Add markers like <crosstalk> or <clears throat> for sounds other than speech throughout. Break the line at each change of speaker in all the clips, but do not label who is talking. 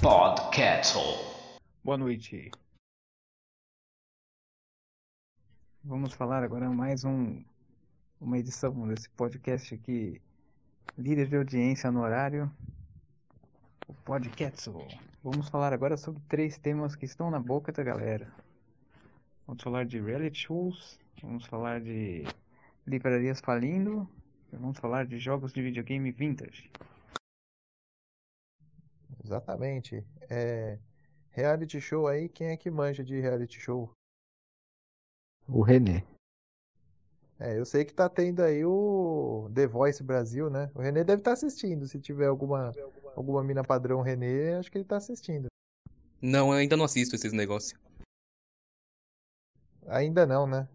Podcastle.
Boa noite. Vamos falar agora mais um uma edição desse podcast aqui, líder de audiência no horário, o podcast. Vamos falar agora sobre três temas que estão na boca da galera. Vamos falar de reality shows, vamos falar de livrarias falindo, vamos falar de jogos de videogame vintage.
Exatamente. É, reality show aí, quem é que manja de reality show?
O René.
É, eu sei que tá tendo aí o The Voice Brasil, né? O René deve estar assistindo. Se tiver alguma, alguma mina padrão René, acho que ele tá assistindo.
Não, eu ainda não assisto esses negócios.
Ainda não, né?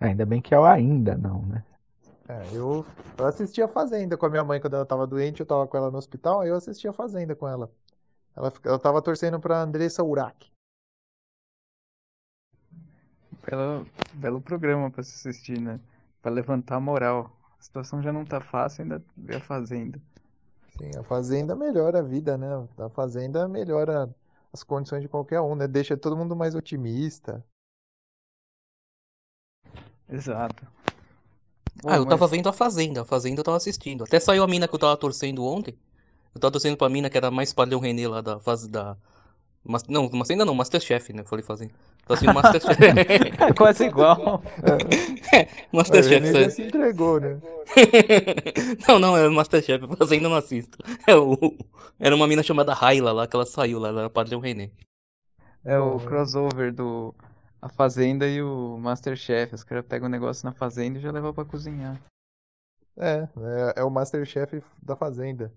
Ainda bem que é o ainda não, né?
É, eu, eu assisti a Fazenda com a minha mãe quando ela tava doente, eu tava com ela no hospital, aí eu assisti a Fazenda com ela. Ela, ela tava torcendo pra Andressa Urach.
Belo, belo programa pra se assistir, né? Pra levantar a moral. A situação já não tá fácil, ainda vê a Fazenda.
Sim, a Fazenda melhora a vida, né? A Fazenda melhora as condições de qualquer um, né? Deixa todo mundo mais otimista.
Exato.
Ah, eu tava
mas-
vendo a Fazenda, a Fazenda eu tava assistindo. Até saiu a mina que eu tava torcendo ontem. Eu tava torcendo pra mina que era mais padrão René lá da fase da. Mas, não, Fazenda não, Masterchef, né? Eu falei Fazenda. Tô assistindo Masterchef. <laughs>
É quase igual.
O <laughs>
Masterchef.
Já
sério.
se entregou, né? <laughs>
não, não, é Masterchef, Fazenda eu não assisto. É o... Era uma mina chamada Raila lá, que ela saiu lá, ela era padrão René.
É o crossover do A Fazenda e o Masterchef. Os caras pegam o negócio na fazenda e já levam pra cozinhar.
É, é, é o Masterchef da Fazenda.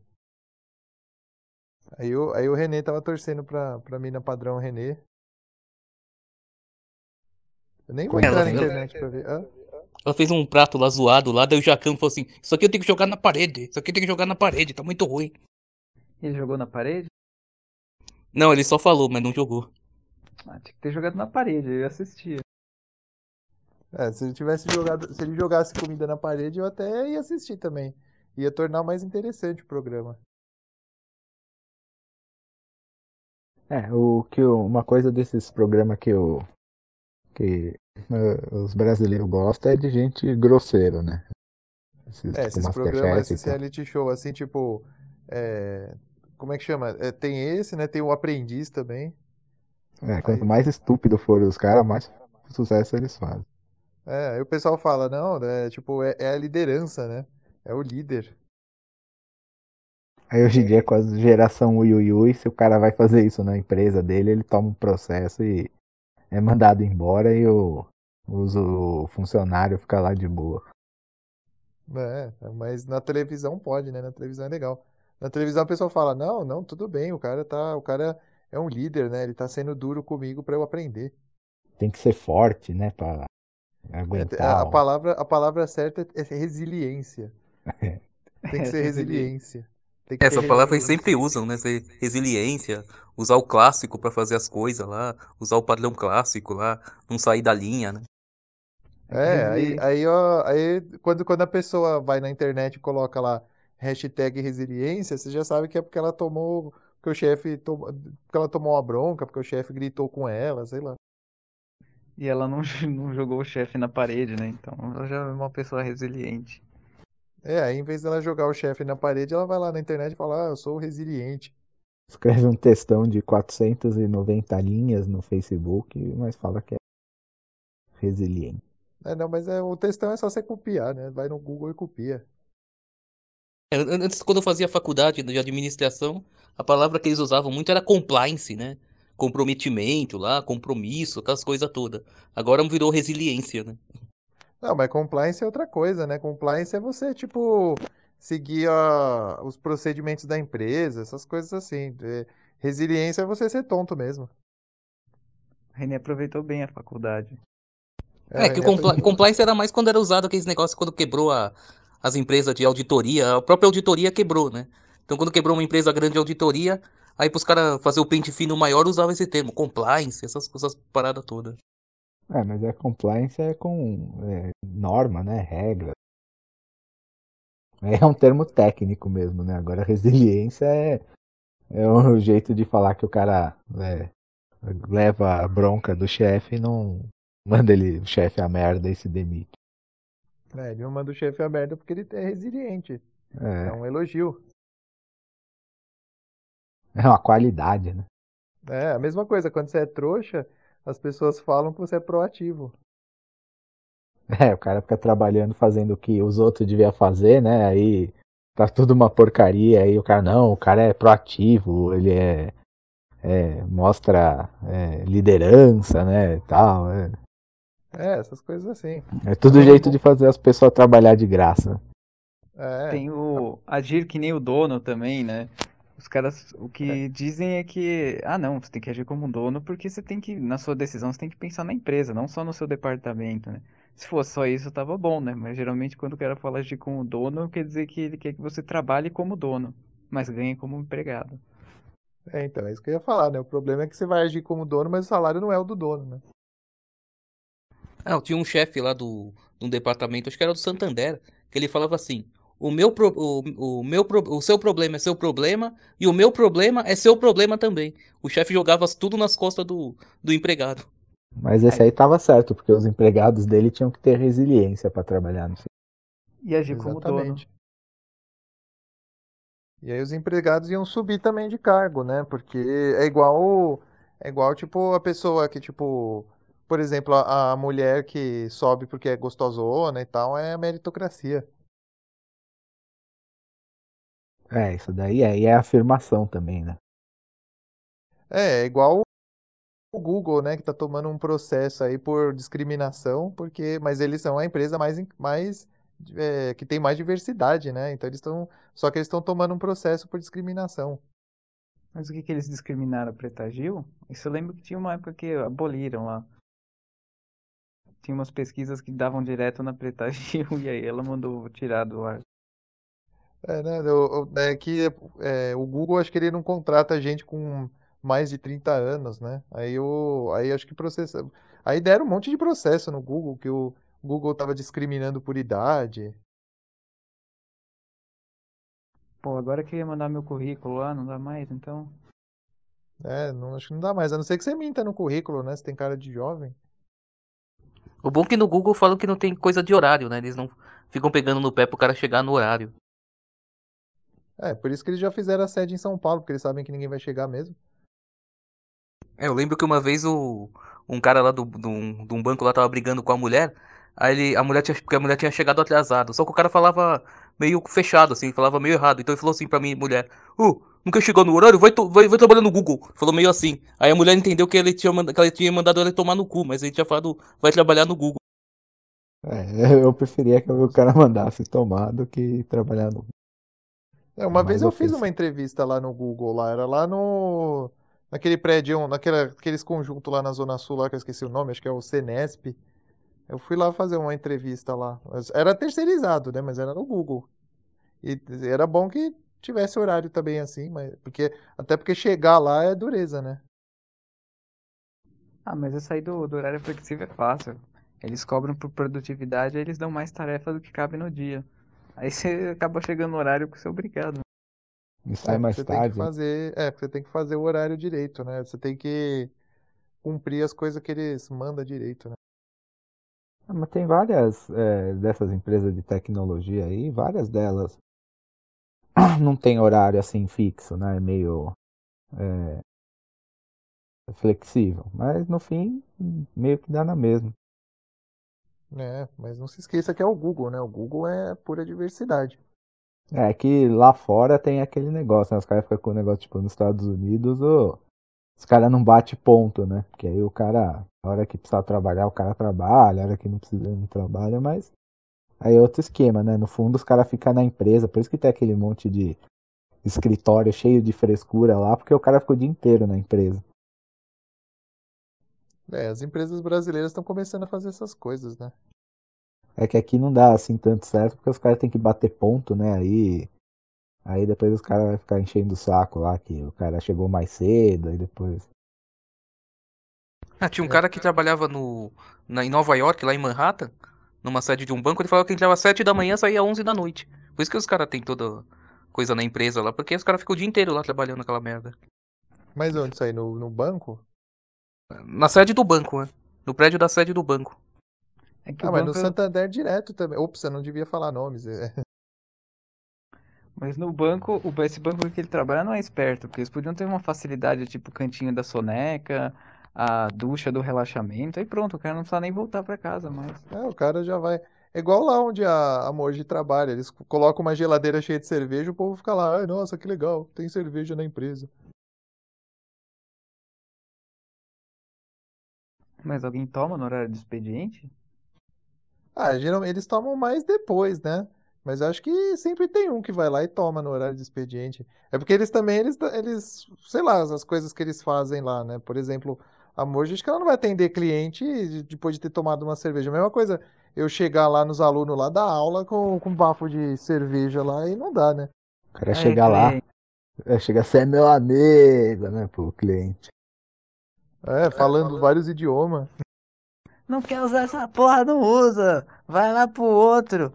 Aí o, aí o René tava torcendo pra, pra mina padrão René. Eu nem vou
Ela-
entrar na
ela-
internet pra ver. Hã?
Ela fez um prato lá zoado lá, daí o Jacan falou assim: Isso aqui eu tenho que jogar na parede, isso aqui eu tenho que jogar na parede, tá muito ruim.
Ele jogou na parede?
Não, ele só falou, mas não jogou.
Ah, tinha que ter jogado na parede, eu assistia.
É, se ele tivesse jogado, se ele jogasse comida na parede, eu até ia assistir também. Ia tornar mais interessante o programa.
É, o que eu- uma coisa desses programas que eu que eh, os brasileiros gostam é de gente grosseira, né? Esses,
É,
tipo,
esses programas, esses reality show, assim, tipo. é, como é que chama? É, tem esse, né? Tem o Aprendiz também.
É, quanto mais estúpido forem os caras, mais sucesso eles fazem.
É, aí o pessoal fala, não, é tipo, é, é a liderança, né? É o líder.
Aí hoje em dia, com a geração ui, ui, ui, se o cara vai fazer isso na empresa dele, ele toma um processo e é mandado embora e o, o funcionário fica lá de boa.
É, mas na televisão pode, né? Na televisão é legal. Na televisão a pessoa fala, não, não, tudo bem, o cara tá, o cara é um líder, né? Ele tá sendo duro comigo pra eu aprender.
Tem que ser forte, né, pra
É,
aguentar.
a, a palavra, a palavra certa é resiliência. <laughs> Tem que ser resiliência. Tem que
Essa
ter
palavra eles sempre usam, né? Resiliência, usar o clássico pra fazer as coisas lá, usar o padrão clássico lá, não sair da linha, né?
É, aí, aí, ó, aí quando, quando a pessoa vai na internet e coloca lá hashtag resiliência, você já sabe que é porque ela tomou, porque o chefe tomou, porque ela tomou uma bronca, porque o chefe gritou com ela, sei lá.
E ela não, <laughs> não jogou o chefe na parede, né? Então ela já é uma pessoa resiliente.
É, aí em vez dela jogar o chefe na parede, ela vai lá na internet e fala, ah, eu sou resiliente.
Escreve um textão de 490 linhas no Facebook, mas fala que é resiliente.
É, não, mas é, o textão é só você copiar, né? Vai no Google e copia.
É, an- Antes, quando eu fazia faculdade de administração, a palavra que eles usavam muito era compliance, né? Comprometimento lá, compromisso, aquelas coisas todas. Agora virou resiliência, né?
Não, mas compliance é outra coisa, né? Compliance é você, tipo, seguir a- os procedimentos da empresa, essas coisas assim. É, resiliência é você ser tonto mesmo.
O René aproveitou bem a faculdade.
É, que o compli- compliance era mais quando era usado aqueles negócios quando quebrou a- as empresas de auditoria, a própria auditoria quebrou, né? Então quando quebrou uma empresa grande de auditoria, aí pros caras fazer o pente fino maior usava esse termo, compliance, essas coisas paradas todas.
É, mas é compliance é com é, norma, né? Regra. É um termo técnico mesmo, né? Agora <laughs> resiliência é, é um jeito de falar que o cara é, leva a bronca do chefe e não manda ele, o chefe a merda e se demite.
É, ele não manda o chefe a merda porque ele é resiliente. É, é um elogio. <laughs>
É uma qualidade, né?
É, a mesma coisa, quando você é trouxa, as pessoas falam que você é proativo. <laughs>
É, o cara fica trabalhando fazendo o que os outros deviam fazer, né? Aí tá tudo uma porcaria, aí o cara, não, o cara é proativo, ele é. é mostra é, liderança, né? Tal. É.
é. essas coisas assim.
É tudo então, jeito de fazer as pessoas trabalhar de graça.
É. Tem o agir que nem o dono também, né? Os caras, o que é. dizem é que, ah não, você tem que agir como dono porque você tem que, na sua decisão, você tem que pensar na empresa, não só no seu departamento, né? Se fosse só isso, tava bom, né? Mas geralmente quando o cara fala agir como dono, quer dizer que ele quer que você trabalhe como dono, mas ganhe como empregado.
É, então, é isso que eu ia falar, né? O problema é que você vai agir como dono, mas o salário não é o do dono, né?
Ah, eu tinha um chefe lá do, do departamento, acho que era do Santander, que ele falava assim: o meu, pro, o, o, meu, o seu problema é seu problema e o meu problema é seu problema também. O chefe jogava tudo nas costas do, do empregado.
Mas esse aí tava certo, porque os empregados dele tinham que ter resiliência para trabalhar no
E agir como dono.
E aí os empregados iam subir também de cargo, né? Porque é igual é igual tipo a pessoa que tipo, por exemplo, a, a mulher que sobe porque é gostosona e tal, é a meritocracia.
É, isso daí é, e é afirmação também, né?
É, é igual o Google, né, que tá tomando um processo aí por discriminação, porque, mas eles são a empresa mais, mais é, que tem mais diversidade, né? Então eles estão, só que eles estão tomando um processo por discriminação.
Mas o que que eles discriminaram a Preta Gil? Isso eu lembro que tinha uma época que aboliram lá. Tinha umas pesquisas que davam direto na Preta Gil <laughs> e aí ela mandou tirar do ar.
É, né? é que é, o Google, acho que ele não contrata gente com mais de 30 anos, né? Aí, o, aí acho que processa. Aí deram um monte de processo no Google, que o Google estava discriminando por idade.
Pô, agora eu queria mandar meu currículo lá, não dá mais, então.
É, não, acho que não dá mais. A não ser que você minta no currículo, né? Você tem cara de jovem.
O bom é que no Google falam que não tem coisa de horário, né? Eles não ficam pegando no pé pro cara chegar no horário.
É, por isso que eles já fizeram a sede em São Paulo, porque eles sabem que ninguém vai chegar mesmo.
É, eu lembro que uma vez o, um cara lá do, do, de um banco lá tava brigando com a mulher. Aí ele, a mulher tinha, porque a mulher tinha chegado atrasado. Só que o cara falava meio fechado, assim, falava meio errado. Então ele falou assim pra mim, mulher, uh, quer chegar no horário? Vai, vai, vai trabalhar no Google. Falou meio assim. Aí a mulher entendeu que ele tinha, que ela tinha mandado ele tomar no cu, mas ele tinha falado, vai trabalhar no Google.
É, <laughs> eu preferia que o cara mandasse tomar do que trabalhar no
é, uma vez eu fiz uma entrevista lá no Google, lá, era lá no. Naquele prédio, naqueles conjuntos lá na Zona Sul, lá que eu esqueci o nome, acho que é o Cenesp. Eu fui lá fazer uma entrevista lá. Era terceirizado, né? Mas era no Google. E era bom que tivesse horário também assim, mas porque até porque chegar lá é dureza, né?
Ah, mas essa aí do, do horário flexível é fácil. Eles cobram por produtividade, eles dão mais tarefa do que cabe no dia. Aí você acaba chegando no horário que você é obrigado.
E sai é, mais
você
tarde.
Tem que fazer, é, você tem que fazer o horário direito, né? Você tem que cumprir as coisas que eles mandam direito, né?
Ah, mas tem várias é, dessas empresas de tecnologia aí, várias delas <clears throat> não tem horário assim fixo, né? É meio é, flexível. Mas no fim, meio que dá na mesma.
É, mas não se esqueça que é o Google, né? O Google é pura diversidade.
É que lá fora tem aquele negócio, né? Os caras ficam com o negócio, tipo, nos Estados Unidos, oh, os caras não bate ponto, né? Porque aí o cara, a hora que precisa trabalhar, o cara trabalha, a hora que não precisa, não trabalha, mas aí é outro esquema, né? No fundo, os caras ficam na empresa, por isso que tem aquele monte de escritório cheio de frescura lá, porque o cara ficou o dia inteiro na empresa.
É, as empresas brasileiras estão começando a fazer essas coisas, né?
É que aqui não dá assim tanto certo, porque os caras têm que bater ponto, né? Aí, aí depois os caras vão ficar enchendo o saco lá, que o cara chegou mais cedo, aí depois.
Ah, tinha um cara que trabalhava no, na, em Nova York, lá em Manhattan, numa sede de um banco, ele falava que entrava às 7 da manhã e saía às 11 da noite. Por isso que os caras têm toda coisa na empresa lá, porque os caras ficam o dia inteiro lá trabalhando naquela merda.
Mas onde isso aí? No, no banco?
Na sede do banco, né? No prédio da sede do banco.
É ah, mas no é Santander direto também. Ops, eu não devia falar nomes. É.
Mas no banco, esse banco que ele trabalha não é esperto, porque eles podiam ter uma facilidade, tipo cantinho da soneca, a ducha do relaxamento, aí pronto, o cara não precisa nem voltar para casa mais.
É, o cara já vai. É igual lá onde a, a Moji trabalha, eles colocam uma geladeira cheia de cerveja, o povo fica lá, ai, nossa, que legal, tem cerveja na empresa.
Mas alguém toma no horário de expediente?
Ah, geralmente eles tomam mais depois, né? Mas acho que sempre tem um que vai lá e toma no horário de expediente. É porque eles também, eles, eles sei lá, as coisas que eles fazem lá, né? Por exemplo, a Moji, acho que ela não vai atender cliente depois de ter tomado uma cerveja. A mesma coisa, eu chegar lá nos alunos lá da aula com, com um bafo de cerveja lá e não dá, né?
O cara é, chegar lá, é, chega a ser meu amigo, né, pro cliente.
É, falando vários idiomas.
Não quer usar essa porra, não usa. Vai lá pro outro.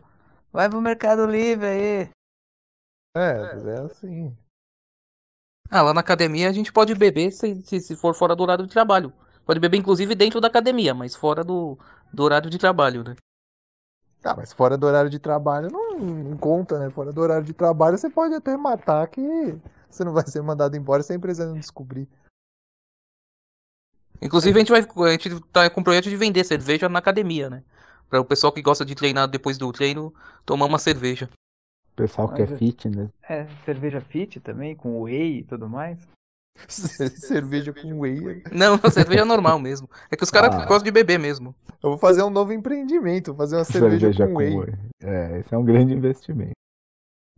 Vai pro Mercado Livre aí.
É, é assim.
Ah, lá na academia a gente pode beber se, se, se, for fora do horário de trabalho. Pode beber inclusive dentro da academia, mas fora do, do horário de trabalho, né?
Ah, mas fora do horário de trabalho não, não, conta, né? Fora do horário de trabalho você pode até matar que você não vai ser mandado embora se a empresa não descobrir.
Inclusive a gente vai. A gente tá com o projeto de vender cerveja na academia, né? Para o pessoal que gosta de treinar depois do treino tomar uma cerveja.
O pessoal que é fitness.
É, cerveja fit também, com whey e tudo mais. <laughs>
cerveja com whey.
Não, cerveja normal mesmo. É que os caras ah. gostam de beber mesmo.
Eu vou fazer um novo empreendimento, fazer uma cerveja, cerveja com, com whey. whey.
É, esse é um grande investimento.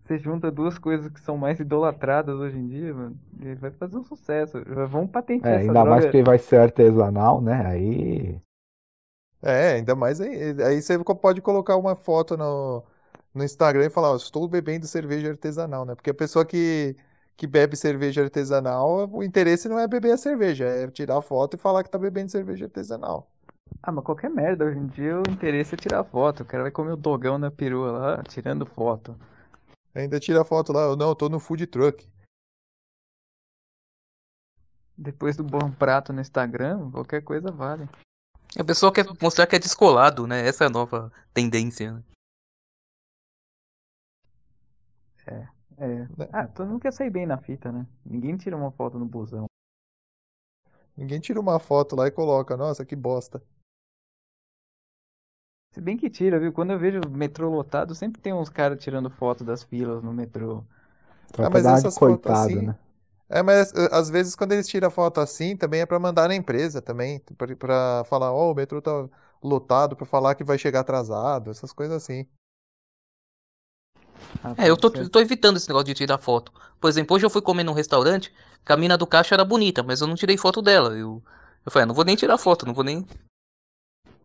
Você junta duas coisas que são mais idolatradas hoje em dia, mano, e vai fazer um sucesso. Vamos patentear
é,
essa
Ainda
droga.
mais que vai ser artesanal, né? Aí
é, ainda mais aí, aí você pode colocar uma foto no, no Instagram e falar, ó, estou bebendo cerveja artesanal, né? Porque a pessoa que, que bebe cerveja artesanal, o interesse não é beber a cerveja, é tirar a foto e falar que tá bebendo cerveja artesanal.
Ah, mas qualquer merda, hoje em dia o interesse é tirar foto. O cara vai comer o dogão na perua lá, tirando foto.
Ainda tira foto lá, não, eu tô no food truck.
Depois do bom prato no Instagram, qualquer coisa vale.
A pessoa quer mostrar que é descolado, né? Essa é a nova tendência. Né?
É, é. Ah, todo mundo quer sair bem na fita, né? Ninguém tira uma foto no busão.
Ninguém tira uma foto lá e coloca, nossa, que bosta.
Se bem que tira, viu? Quando eu vejo metrô lotado, sempre tem uns caras tirando foto das filas no metrô.
ah, mas essas fotos assim, né? É, mas eh, às vezes quando eles tiram foto assim, também é para mandar na empresa também, para falar, ó, oh, o metrô tá lotado, para falar que vai chegar atrasado, essas coisas assim.
Ah, é, eu tô, eu tô, evitando esse negócio de tirar foto. Por exemplo, hoje eu fui comer num restaurante, que a mina do caixa era bonita, mas eu não tirei foto dela. Eu, eu falei, ah, não vou nem tirar foto, não vou nem.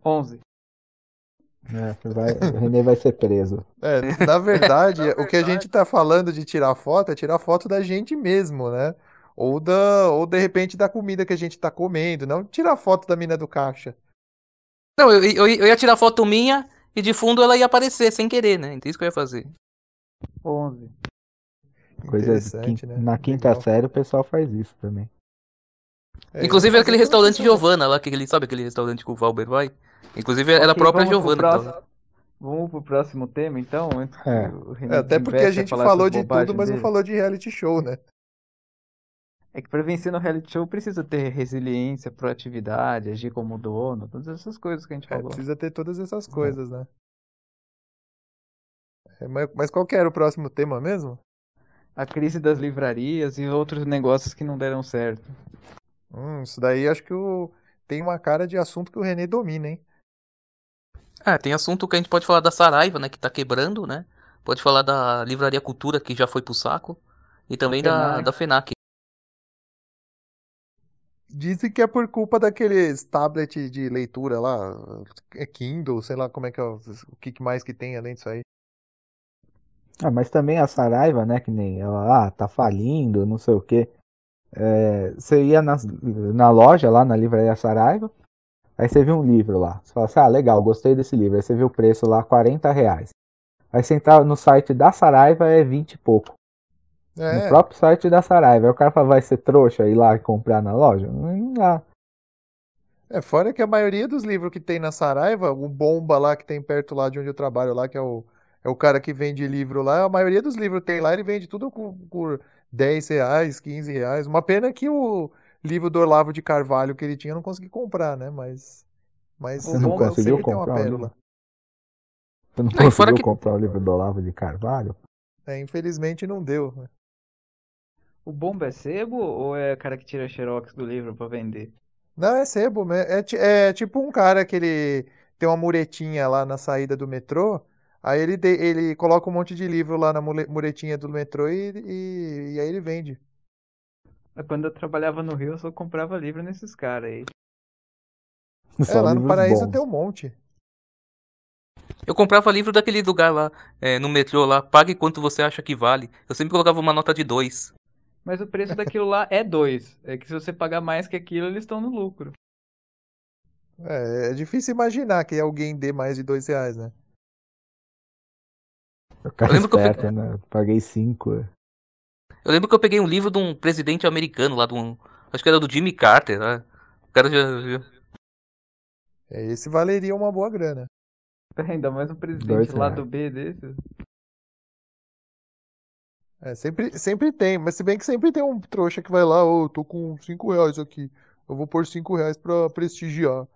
11.
É, vai, o René vai ser preso.
É, na verdade, <laughs> o que a gente tá falando de tirar foto é tirar foto da gente mesmo, né? Ou, da, ou de repente da comida que a gente tá comendo, não tirar foto da mina do caixa.
Não, eu, eu, eu ia tirar foto minha e de fundo ela ia aparecer sem querer, né? Então isso que eu ia fazer.
11.
Coisa né? Na quinta Legal. série o pessoal faz isso também.
É, Inclusive aquele restaurante Giovana lá, que ele sabe aquele restaurante que o Valber vai? Inclusive era a própria Giovana.
Próximo... Então. Vamos pro próximo tema, então?
É. é até porque a gente falou de tudo, mas dele. não falou de reality show, né?
É que para vencer no reality show precisa ter resiliência, proatividade, agir como dono, todas essas coisas que a gente é, falou.
precisa ter todas essas coisas, né? É, mas, mas qual que era o próximo tema mesmo?
A crise das livrarias e outros negócios que não deram certo.
Hum, isso daí acho que o... tem uma cara de assunto que o René domina, hein?
É, tem assunto que a gente pode falar da Saraiva, né, que tá quebrando, né? Pode falar da Livraria Cultura, que já foi pro saco. E também da, da FENAC.
Dizem que é por culpa daqueles tablet de leitura lá, é Kindle, sei lá como é que é, o que mais que tem além disso aí.
Ah, mas também a Saraiva, né, que nem ela, ah, tá falindo, não sei o quê. É, você ia na, na loja lá na livraria Saraiva, Aí você viu um livro lá. Você fala assim, ah, legal, gostei desse livro. Aí você viu o preço lá, 40 reais. Aí você entrar no site da Saraiva é 20 e pouco. É. No próprio site da Saraiva. Aí o cara fala, vai ser trouxa ir lá e comprar na loja? Não dá.
É, fora que a maioria dos livros que tem na Saraiva, o Bomba lá que tem perto lá de onde eu trabalho lá, que é o, é o cara que vende livro lá, a maioria dos livros tem lá, ele vende tudo por, por 10 reais, 15 reais. Uma pena que o livro do Olavo de Carvalho que ele tinha eu não consegui comprar, né? Mas, mas
Você não conseguiu comprar o livro? Você não conseguiu que... comprar o livro do Olavo de Carvalho?
É, infelizmente não deu. Né?
O Bomba é sebo ou é o cara que tira xerox do livro para vender?
Não, é sebo. É, é tipo um cara que ele tem uma muretinha lá na saída do metrô. Aí ele, de, ele coloca um monte de livro lá na muretinha do metrô e, e, e aí ele vende.
Quando eu trabalhava no Rio, eu só comprava livro nesses caras aí. <laughs>
É, lá no Paraíso bons. tem um monte.
Eu comprava livro daquele lugar lá, é, no metrô lá, pague quanto você acha que vale. Eu sempre colocava uma nota de dois.
Mas o preço daquilo lá é dois. É que se você pagar mais que aquilo, eles estão no lucro.
É, é difícil imaginar que alguém dê mais de dois reais, né?
Eu, eu lembro esperto, que eu peguei... né? Paguei cinco. É.
Eu lembro que eu peguei um livro de um presidente americano lá, de um... acho que era do Jimmy Carter, né? O cara já...
É, esse valeria uma boa grana. <laughs>
Ainda mais um presidente lá do B desses.
É, sempre, sempre tem, mas se bem que sempre tem um trouxa que vai lá, ô, oh, tô com 5 reais aqui. Eu vou pôr 5 reais pra prestigiar.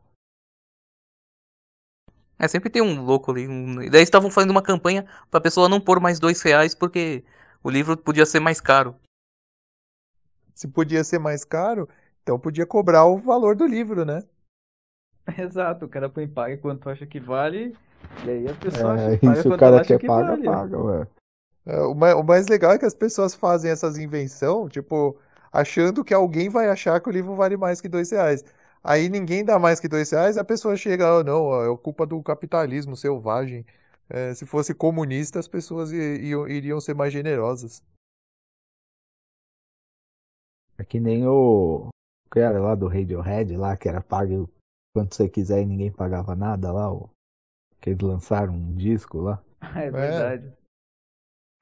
É, sempre tem um louco ali. Um... E daí estavam fazendo uma campanha pra pessoa não pôr mais 2 reais porque o livro podia ser mais caro.
Se podia ser mais caro, então podia cobrar o valor do livro, né? <laughs>
Exato, o cara põe paga quanto acha que vale, e aí a pessoa
é, acha, paga isso o cara quer que paga, vale. paga, ué.
É, o, mais, o mais legal é que as pessoas fazem essas invenções, tipo, achando que alguém vai achar que o livro vale mais que dois reais. Aí ninguém dá mais que dois reais, a pessoa chega, oh, não, é culpa do capitalismo selvagem. É, se fosse comunista, as pessoas iriam, iriam ser mais generosas.
É que nem o. que era lá do Radiohead, lá, que era pago quanto você quiser e ninguém pagava nada lá, o... que eles lançaram um disco lá. <laughs>
É verdade.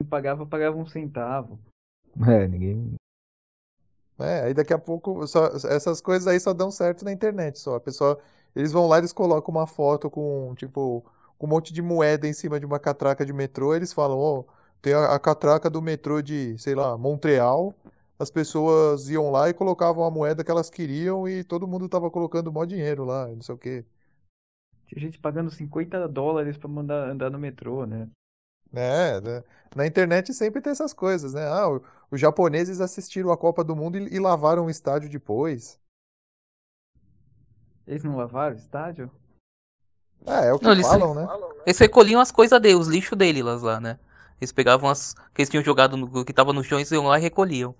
É pagava, pagava um centavo.
É, ninguém.
É, aí daqui a pouco só, essas coisas aí só dão certo na internet só. A pessoa, eles vão lá, eles colocam uma foto com, tipo, com um monte de moeda em cima de uma catraca de metrô, eles falam, ó, oh, tem a, a, catraca do metrô de, sei lá, Montreal. As pessoas iam lá e colocavam a moeda que elas queriam e todo mundo tava colocando mó dinheiro lá, não sei o quê.
Tinha gente pagando 50 dólares para mandar andar no metrô, né?
É, né? na internet sempre tem essas coisas, né? Ah, os japoneses assistiram a Copa do Mundo e, e lavaram o estádio depois.
Eles não lavaram o estádio?
É, é o que não, falam, eles, né?
Eles recolhiam as coisas deles, os lixos deles lá, né? Eles pegavam as que eles tinham jogado no que tava no chão, eles iam lá e recolhiam.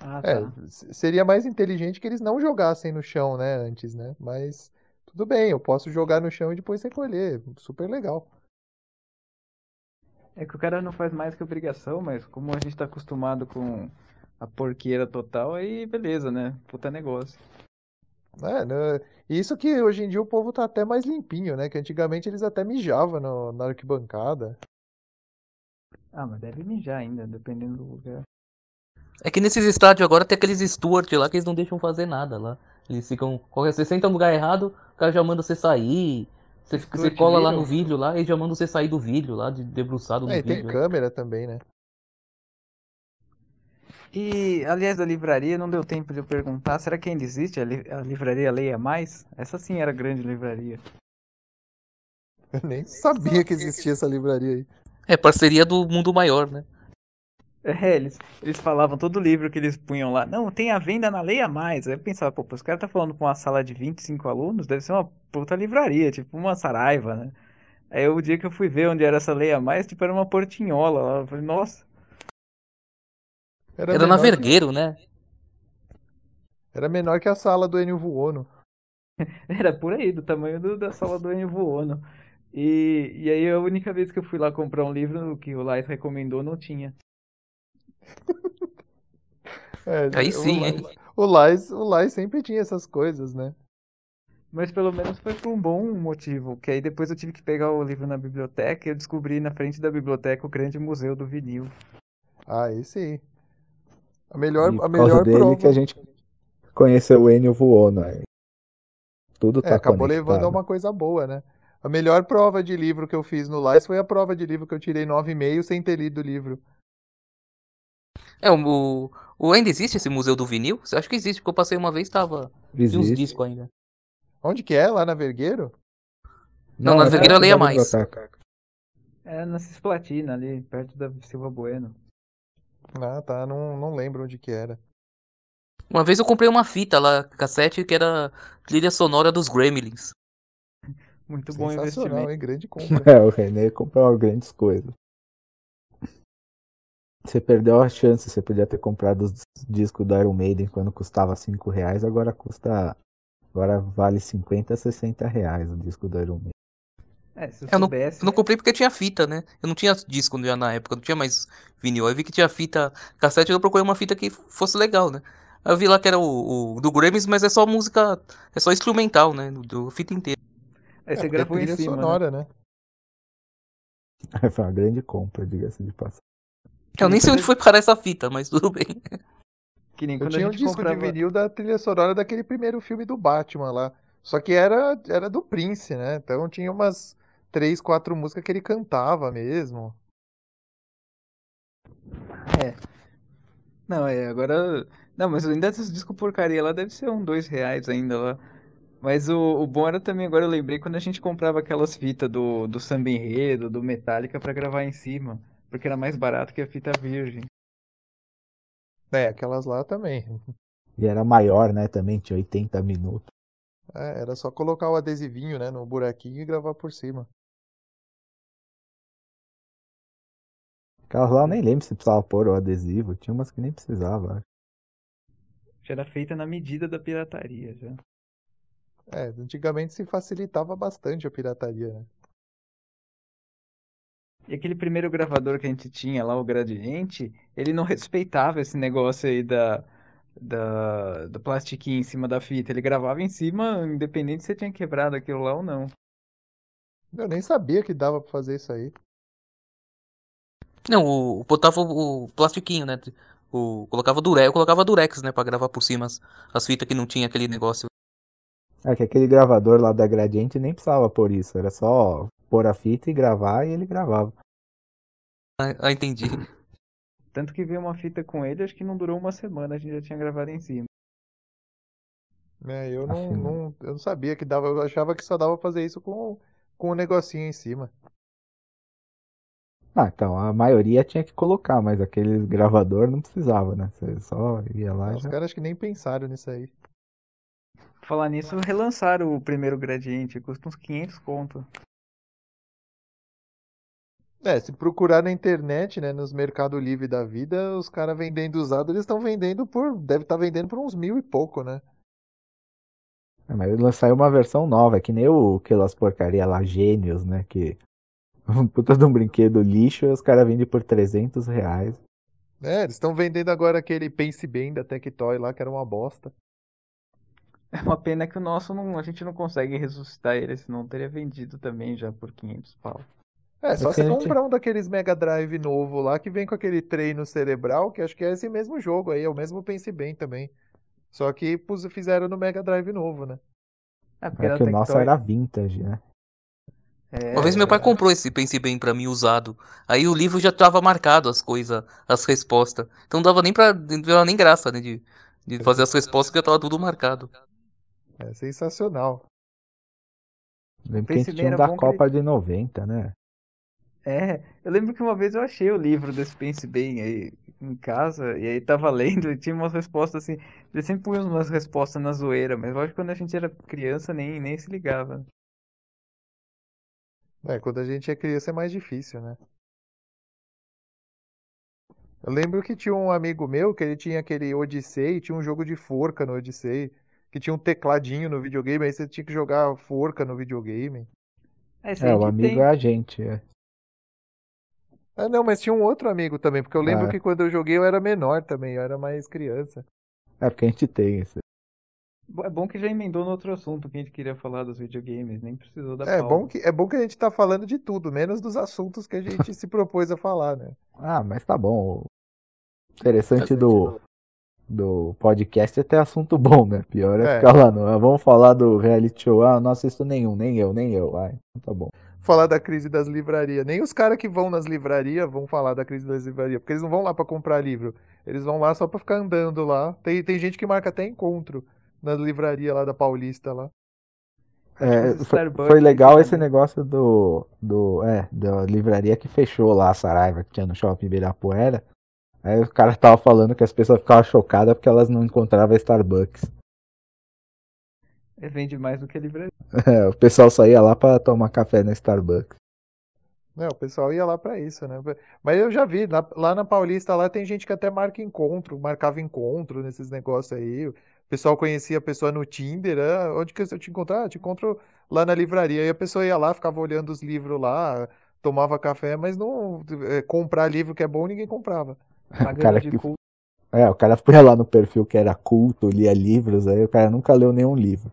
Ah, é, tá. É, seria mais inteligente que eles não jogassem no chão, né, antes, né? Mas tudo bem, eu posso jogar no chão e depois recolher. Super legal.
É que o cara não faz mais que obrigação, mas como a gente tá acostumado com a porqueira total, aí beleza, né? Puta negócio.
É, né? Isso que hoje em dia o povo tá até mais limpinho, né? Que antigamente eles até mijavam no, na arquibancada.
Ah, mas deve mijar ainda, dependendo do lugar.
É que nesses estádios agora tem aqueles Stuart lá que eles não deixam fazer nada lá. Eles ficam. Você senta no lugar errado, o cara já manda você sair. Você, você cola lá no vídeo lá e já manda você sair do vídeo lá, de debruçado no
é,
vídeo.
tem câmera também, né?
E, aliás, da livraria, não deu tempo de eu perguntar, será que ainda existe a, li a livraria Leia Mais? Essa sim era grande livraria.
Eu nem sabia que existia essa livraria aí.
É parceria do Mundo Maior, né?
É, eles, eles falavam todo livro que eles punham lá. Não, tem a venda na Leia Mais. Aí eu pensava, pô, os caras tá falando com uma sala de 25 alunos, deve ser uma puta livraria, tipo uma Saraiva, né? Aí o dia que eu fui ver onde era essa Leia Mais, tipo, era uma portinhola lá. Eu falei, nossa.
Era, era na Vergueiro, que... né?
Era menor que a sala do Enio Vuono. <laughs>
era por aí, do tamanho do, da sala do Enio Vuono. E, e aí a única vez que eu fui lá comprar um livro que o Lais recomendou não tinha.
É, <laughs>
Aí sim,
o, hein? O Lais, o Lais sempre tinha essas coisas, né?
Mas pelo menos foi por um bom motivo, que aí depois eu tive que pegar o livro na biblioteca e eu descobri na frente da biblioteca o grande museu do vinil.
Ah, aí sim. A melhor,
E
a melhor
causa dele
prova.
que a gente conheceu o Enio voando. Aí. Tudo
É,
tá
acabou
conectado.
levando a uma coisa boa, né? A melhor prova de livro que eu fiz no Lice foi a prova de livro que eu tirei 9,5 sem ter lido o livro.
É, o, o ainda existe esse museu do vinil? Eu acho que existe, porque eu passei uma vez tava. Tinha uns
Existe.
discos ainda.
Onde que é? Lá na Vergueiro?
Não, na
é
Vergueira
perto
leia mais.
É na Cisplatina ali, perto da Silva Bueno.
Ah, tá. Não, não lembro onde que era.
Uma vez eu comprei uma fita lá, cassete, que era trilha sonora dos Gremlins.
Muito bom investimento.
hein? Grande compra. <laughs>
É, o René comprou grandes coisas. Você perdeu a chance, você podia ter comprado os discos do Iron Maiden quando custava 5 reais, agora custa. Agora vale 50, 60 reais o disco do Iron Maiden.
É, se eu
Eu não,
soubesse.
eu não comprei porque tinha fita, né? Eu não tinha disco já na época, não tinha mais vinil. Aí eu vi que tinha fita cassete, eu procurei uma fita que fosse legal, né? Aí eu vi lá que era o, o do Gremlins, mas é só música, é só instrumental, né? Do, do fita inteira.
Aí
É,
você
é
gravou em
trilha
cima. né?
sonora, né? <laughs>
Foi uma grande compra, diga-se de passagem.
Eu nem sei onde foi parar essa fita, mas tudo bem.
Que nem
Eu
quando
tinha
a
um disco
comprava...
de vinil da trilha sonora daquele primeiro filme do Batman lá. Só que era, era do Prince, né? Então tinha umas três, quatro músicas que ele cantava mesmo.
Não, é, agora. Não, mas ainda esse disco porcaria lá deve ser um dois reais ainda lá. Mas o, o bom era também, agora eu lembrei, quando a gente comprava aquelas fitas do, do Samba Enredo, do Metallica pra gravar em cima. Porque era mais barato que a fita virgem.
É, aquelas lá também.
E era maior, né? Também tinha 80 minutos.
É, era só colocar o adesivinho, né, no buraquinho e gravar por cima.
Aquelas lá eu nem lembro se precisava pôr o adesivo. Tinha umas que nem precisava. acho.
Já era feita na medida da pirataria já.
É, antigamente se facilitava bastante a pirataria, né?
E aquele primeiro gravador que a gente tinha lá, o Gradiente, ele não respeitava esse negócio aí da, da, do plastiquinho em cima da fita. Ele gravava em cima, independente se você tinha quebrado aquilo lá ou não.
Eu nem sabia que dava pra fazer isso aí.
Não, o, botava o, o plastiquinho, né? O, colocava durex, eu colocava durex, né? Pra gravar por cima as, as fitas que não tinha aquele negócio.
É que aquele gravador lá da Gradiente nem precisava pôr isso. Era só pôr a fita e gravar e ele gravava.
Ah, ah, entendi. <laughs>
Tanto que veio uma fita com ele, acho que não durou uma semana, a gente já tinha gravado em cima.
É, eu não, não, eu não sabia que dava, eu achava que só dava pra fazer isso com, com o negocinho em cima.
Ah, então, a maioria tinha que colocar, mas aquele gravador não precisava, né? Você só ia lá e
Os
já...
caras acho que nem pensaram nisso aí.
Falar nisso, relançaram o primeiro Gradiente, custa uns 500 conto.
É, se procurar na internet, né, nos Mercado Livre da vida, os caras vendendo usado, eles estão vendendo por, deve estar vendendo por uns mil e pouco, né?
É, mas saiu uma versão nova, é que nem o, aquelas porcaria lá, Gênios, né? Que <laughs> um puta de um brinquedo lixo e os caras vendem por 300 reais.
É, eles estão vendendo agora aquele Pense Bem da Tectoy lá, que era uma bosta. <laughs>
É uma pena que o nosso não, a gente não consegue ressuscitar ele, senão teria vendido também já por 500 pau.
É, só
gente-
comprar um daqueles Mega Drive novo lá, que vem com aquele treino cerebral, que acho que é esse mesmo jogo aí, é o mesmo Pense Bem também. Só que pus- fizeram no Mega Drive novo, né?
É, porque
É que o nosso era vintage, né?
É,
Uma vez meu pai comprou esse Pense Bem pra mim usado. Aí o livro já tava marcado as coisas, as respostas. Então não dava nem pra. Não dava nem graça, né? De, de fazer as respostas que já tava tudo marcado.
É sensacional.
Lembro que a gente tinha um da
bom que
Copa de 90, né?
É, eu lembro que uma vez eu achei o livro desse Pense Bem aí em casa, e aí tava <laughs> lendo e tinha umas respostas assim. Ele sempre punha umas respostas na zoeira, mas lógico que quando a gente era criança nem, nem se ligava.
É, quando a gente é criança é mais difícil, né? Eu lembro que tinha um amigo meu que ele tinha aquele Odyssey, tinha um jogo de forca no Odyssey, que tinha um tecladinho no videogame, aí você tinha que jogar forca no videogame.
É,
É, o amigo
tem.
é a gente, é.
Ah, não, mas tinha um outro amigo também, porque eu lembro
Ah.
que quando eu joguei eu era menor também, eu era mais criança.
É porque a gente tem esse.
É bom que já emendou no outro assunto que a gente queria falar dos videogames, nem precisou da
É bom que, é bom que a gente tá falando de tudo, menos dos assuntos que a gente <laughs> se propôs a falar, né?
Ah, mas tá bom. Interessante do, do podcast é ter assunto bom, né? Pior é, é. ficar lá, não. Vamos falar do reality show. Ah, não assisto nenhum, nem eu, nem eu. Ai, então tá bom.
Falar da crise das livrarias. Nem os caras que vão nas livrarias vão falar da crise das livrarias, porque eles não vão lá para comprar livro. Eles vão lá só pra ficar andando lá. Tem, tem gente que marca até encontro na livraria lá da Paulista lá.
É, foi, foi, legal esse negócio do, do é, da livraria que fechou lá a Saraiva que tinha no shopping Ibirapuera. Aí o cara tava falando que as pessoas ficavam chocadas porque elas não encontravam Starbucks.
É, vende mais do que livraria. <laughs>
É, o pessoal só ia lá pra tomar café na Starbucks.
Não, o pessoal ia lá para isso, né? Mas eu já vi, lá, lá, na Paulista, lá tem gente que até marca encontro, marcava encontro nesses negócios aí. O pessoal conhecia a pessoa no Tinder, ah, onde que eu te encontrar? Ah, te encontro lá na livraria. E a pessoa ia lá, ficava olhando os livros lá, tomava café, mas não é, comprar livro que é bom, ninguém comprava.
O cara que... É, o cara foi lá no perfil que era culto, lia livros, aí o cara nunca leu nenhum livro.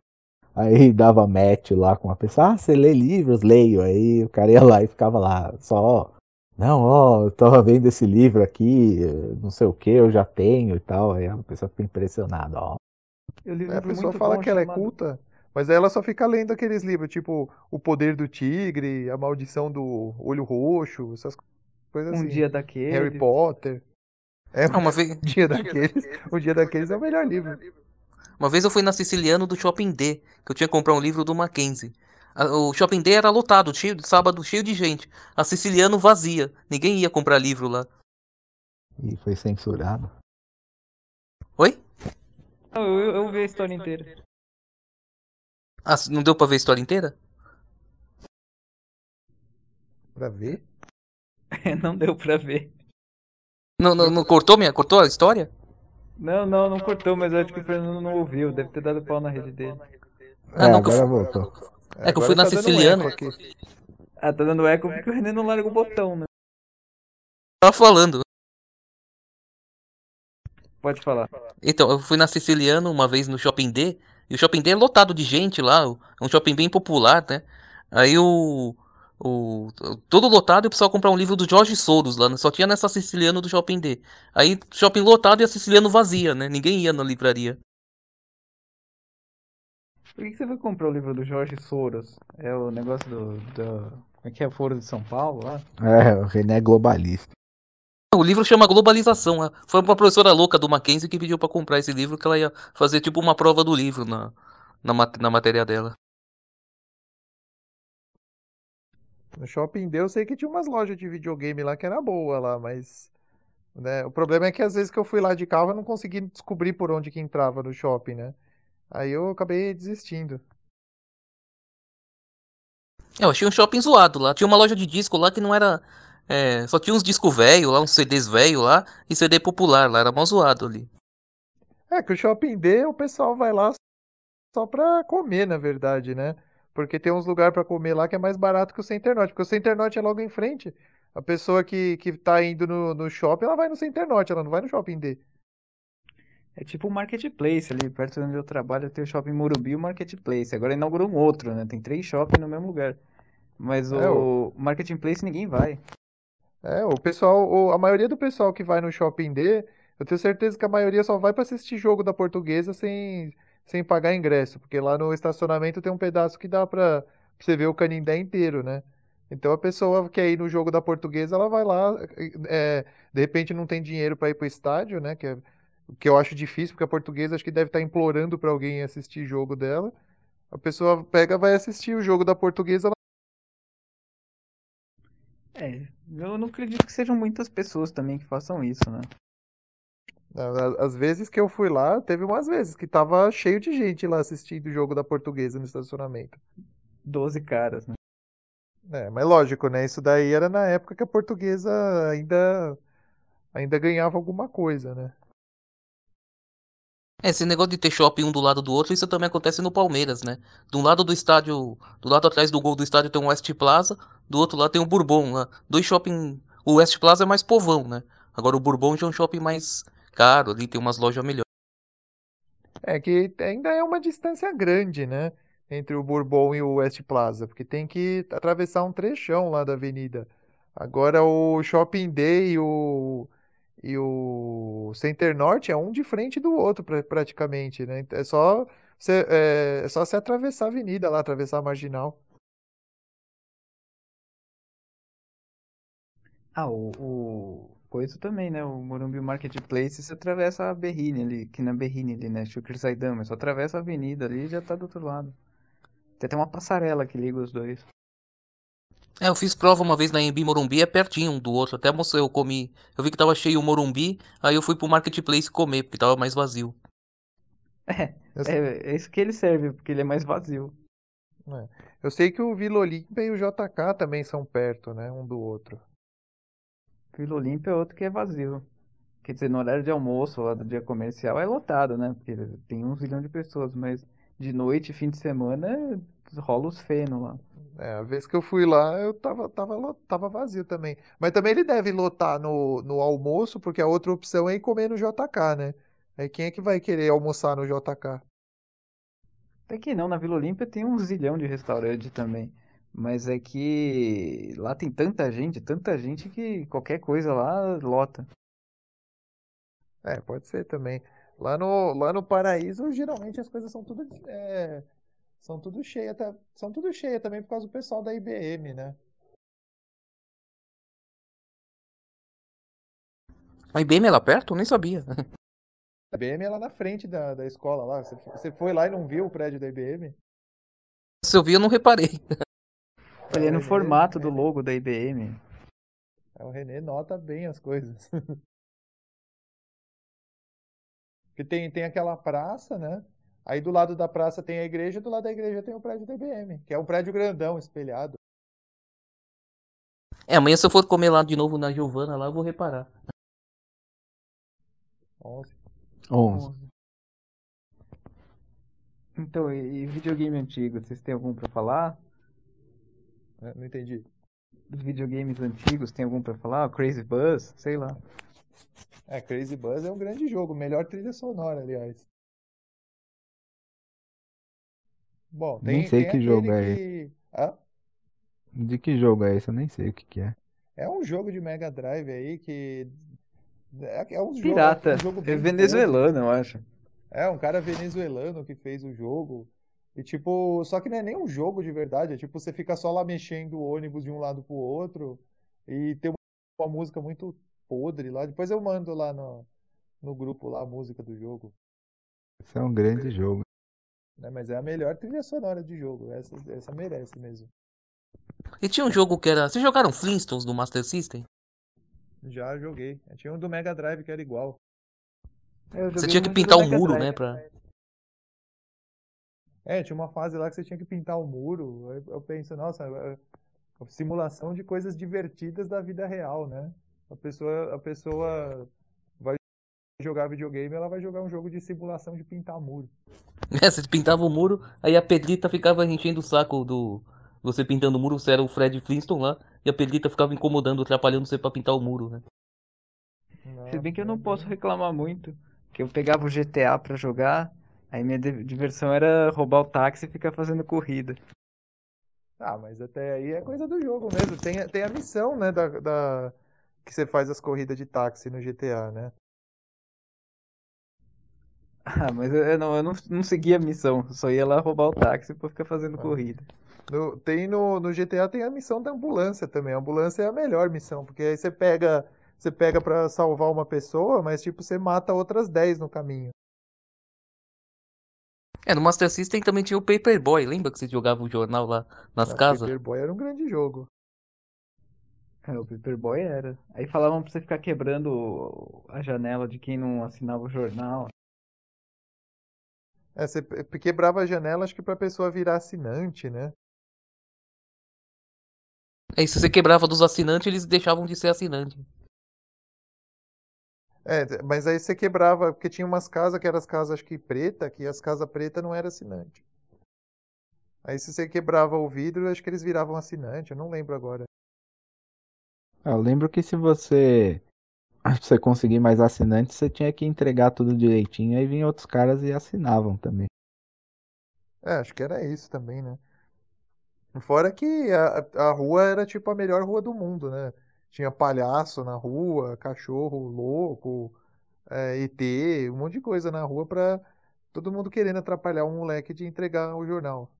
Aí dava match lá com a pessoa, ah, você lê livros? Leio. Aí o cara ia lá e ficava lá, só, não, ó, eu tava vendo esse livro aqui, não sei o que, eu já tenho e tal. Aí a pessoa fica impressionada, ó.
É, a pessoa fala que ela é culta, mas aí ela só fica lendo aqueles livros, tipo O Poder do Tigre, A Maldição do Olho Roxo, essas coisas
um
assim.
Um dia daqueles.
Harry Potter.
É, uma <laughs> vez...
dia <laughs> daqueles. o dia daqueles é o melhor livro.
Uma vez eu fui na Siciliano do Shopping D, que eu tinha que comprar um livro do Mackenzie. O Shopping D era lotado, cheio, sábado cheio de gente. A Siciliano vazia. Ninguém ia comprar livro lá.
E foi censurado.
Oi?
Eu, eu, eu vi a história inteira.
Ah, não deu pra ver a história inteira?
Pra ver? <laughs>
não deu pra ver.
Não, não, não cortou minha? Cortou a história?
Não, não, não cortou, mas eu acho que o Fernando não ouviu. Deve ter dado pau na rede dele.
Ah, é, não, agora voltou.
É que eu fui na tá Siciliano.
Ah, tá dando eco porque o René não larga o botão, né?
Tava falando.
Pode falar.
Então, eu fui na Siciliano uma vez no Shopping D. E o Shopping D é lotado de gente lá. É um shopping bem popular, né? Aí o. O, todo lotado e o pessoal comprar um livro do Jorge Soros lá, né? só tinha nessa Siciliano do Shopping D. Aí shopping lotado e a Siciliano vazia, né? Ninguém ia na livraria.
Por que você vai comprar o livro do Jorge Soros? É o negócio do. do como é que é? Foro de São Paulo lá?
É, o René é globalista.
O livro chama Globalização. Né? Foi uma professora louca do Mackenzie que pediu para comprar esse livro, que ela ia fazer tipo uma prova do livro na, na, na matéria dela.
No Shopping D eu sei que tinha umas lojas de videogame lá que era boa lá, mas né, o problema é que às vezes que eu fui lá de carro eu não consegui descobrir por onde que entrava no shopping, né? Aí eu acabei desistindo.
Eu achei um shopping zoado lá. Tinha uma loja de disco lá que não era. É, só tinha uns discos velhos lá, uns CDs velhos lá, e CD popular lá, era mó zoado ali.
É, que o shopping D o pessoal vai lá só pra comer, na verdade, né? Porque tem uns lugares para comer lá que é mais barato que o Center Norte. Porque o Center Norte é logo em frente. A pessoa que, que tá indo no, no shopping, ela vai no Center Norte, ela não vai no shopping D.
É tipo um marketplace ali, perto de onde eu trabalho, tem o shopping Morumbi e o marketplace. Agora inaugurou um outro, né? Tem três shoppings no mesmo lugar. Mas é, o, o marketplace ninguém vai.
É, o pessoal, o, a maioria do pessoal que vai no shopping D, eu tenho certeza que a maioria só vai para assistir jogo da portuguesa sem, sem pagar ingresso, porque lá no estacionamento tem um pedaço que dá pra você ver o Canindé inteiro, né? Então a pessoa que ir no jogo da portuguesa, ela vai lá, é, de repente não tem dinheiro para ir pro estádio, né? Que, é, que eu acho difícil, porque a portuguesa acho que deve estar tá implorando para alguém assistir jogo dela. A pessoa pega, vai assistir o jogo da portuguesa.
É, eu não acredito que sejam muitas pessoas também que façam isso, né?
Às vezes que eu fui lá, teve umas vezes que tava cheio de gente lá assistindo o jogo da portuguesa no estacionamento.
Doze caras, né?
É, mas lógico, né? Isso daí era na época que a portuguesa ainda ainda ganhava alguma coisa, né?
É, esse negócio de ter shopping um do lado do outro, isso também acontece no Palmeiras, né? De um lado do estádio, do lado atrás do gol do estádio tem o West Plaza, do outro lado tem o Bourbon lá. Dois shopping. O West Plaza é mais povão, né? Agora o Bourbon já é um shopping mais caro, ali tem umas lojas melhores.
É que ainda é uma distância grande, né? Entre o Bourbon e o West Plaza, porque tem que atravessar um trechão lá da avenida. Agora o Shopping Day e o, e o Center Norte é um de frente do outro praticamente, né? É só você, é, é só você atravessar a avenida lá, atravessar a marginal.
Ah, o, o coisa também, né? O Morumbi Marketplace, você atravessa a Berrine ali, que na Berrine ali, né? Chucre Saidama, só atravessa a avenida ali e já tá do outro lado. Tem até uma passarela que liga os dois.
É, eu fiz prova uma vez na Embi Morumbi, é pertinho um do outro. Até mostrei, eu comi. Eu vi que tava cheio o Morumbi, aí eu fui pro Marketplace comer, porque tava mais vazio. <laughs>
É, é, é isso que ele serve, porque ele é mais vazio.
É. Eu sei que o Vila Olímpia e o JK também são perto, né? Um do outro.
Vila Olímpia é outro que é vazio. Quer dizer, no horário de almoço lá do dia comercial é lotado, né? Porque tem um zilhão de pessoas, mas de noite, fim de semana, rola os feno lá.
É, a vez que eu fui lá, eu tava, tava, tava vazio também. Mas também ele deve lotar no, no almoço, porque a outra opção é ir comer no JK, né? Aí quem é que vai querer almoçar no JK?
Até que não, na Vila Olímpia tem um zilhão de restaurante também. Mas é que lá tem tanta gente, tanta gente que qualquer coisa lá lota.
É, pode ser também. Lá no, lá no Paraíso, geralmente as coisas são tudo, é, são tudo cheia, tá, são tudo cheia também por causa do pessoal da IBM, né?
A IBM é lá perto? Eu nem sabia.
A IBM é lá na frente da, da escola lá. Você, você foi lá e não viu o prédio da IBM?
Se eu vi, eu não reparei.
Olhei no formato do logo da IBM.
É, o René nota bem as coisas. <laughs> Porque tem, tem aquela praça, né? Aí do lado da praça tem a igreja, do lado da igreja tem o prédio da IBM, que é um prédio grandão, espelhado.
É, amanhã se eu for comer lá de novo na Giovana, lá eu vou reparar.
11.
11.
Então, e videogame antigo, vocês têm algum pra falar?
É, não entendi.
Dos videogames antigos, tem algum pra falar? Crazy Buzz, sei lá.
É, Crazy Buzz é um grande jogo, melhor trilha sonora, aliás. Bom, tem,
nem sei
tem
que jogo é
esse. Hã?
De que jogo é esse? Eu nem sei o que, que é.
É um jogo de Mega Drive aí que. É, é um
Pirata.
Jogo, um jogo
é venezuelano, eu acho.
É, um cara venezuelano que fez o jogo. E tipo, só que não é nem um jogo de verdade, é tipo, você fica só lá mexendo o ônibus de um lado pro outro e tem uma música muito podre lá. Depois eu mando lá no, no grupo lá a música do jogo.
Esse é um grande jogo.
É, mas é a melhor trilha sonora de jogo. Essa, essa merece mesmo.
E tinha um jogo que era. Vocês jogaram Flintstones do Master System?
Já joguei. Tinha um do Mega Drive que era igual.
Você tinha que pintar o um muro, né? Pra...
É, tinha uma fase lá que você tinha que pintar o muro. Eu penso, nossa, é, é simulação de coisas divertidas da vida real, né? A pessoa, a pessoa vai jogar videogame, ela vai jogar um jogo de simulação de pintar muro. <laughs>
É, você pintava o muro, aí a Pedrita ficava enchendo o saco do. Você pintando o muro, você era o Fred Flintstone lá, e a Pedrita ficava incomodando, atrapalhando você pra pintar o muro, né?
Se bem que eu não posso reclamar muito, que eu pegava o GTA pra jogar, Aí minha diversão era roubar o táxi e ficar fazendo corrida.
Ah, mas até aí é coisa do jogo mesmo. Tem, tem a missão, né, da, da, que você faz as corridas de táxi no GTA, né? <laughs>
Ah, mas eu, não, eu não, não seguia a missão. Só ia lá roubar o táxi pra ficar fazendo ah. corrida.
No, tem no, no GTA tem a missão da ambulância também. A ambulância é a melhor missão, porque aí você pega, você pega para salvar uma pessoa, mas tipo, você mata outras 10 no caminho.
É, no Master System também tinha o Paperboy. Lembra que você jogava o jornal lá nas
o
casas?
O Paperboy era um grande jogo.
É, o Paperboy era. Aí falavam pra você ficar quebrando a janela de quem não assinava o jornal.
É, você quebrava a janela, acho que pra pessoa virar assinante, né?
É, e se você quebrava dos assinantes, eles deixavam de ser assinante.
É, mas aí você quebrava, porque tinha umas casas que eram as casas, acho que preta, que as casas preta não era assinante. Aí se você quebrava o vidro, acho que eles viravam assinante, eu não lembro agora.
Ah, eu lembro que se você <clears throat> pra você conseguir mais assinantes, você tinha que entregar tudo direitinho, aí vinham outros caras e assinavam também.
É, acho que era isso também, né? Fora que a, a rua era tipo a melhor rua do mundo, né? Tinha palhaço na rua, cachorro louco, é, ET, um monte de coisa na rua pra todo mundo querendo atrapalhar um moleque de entregar o jornal.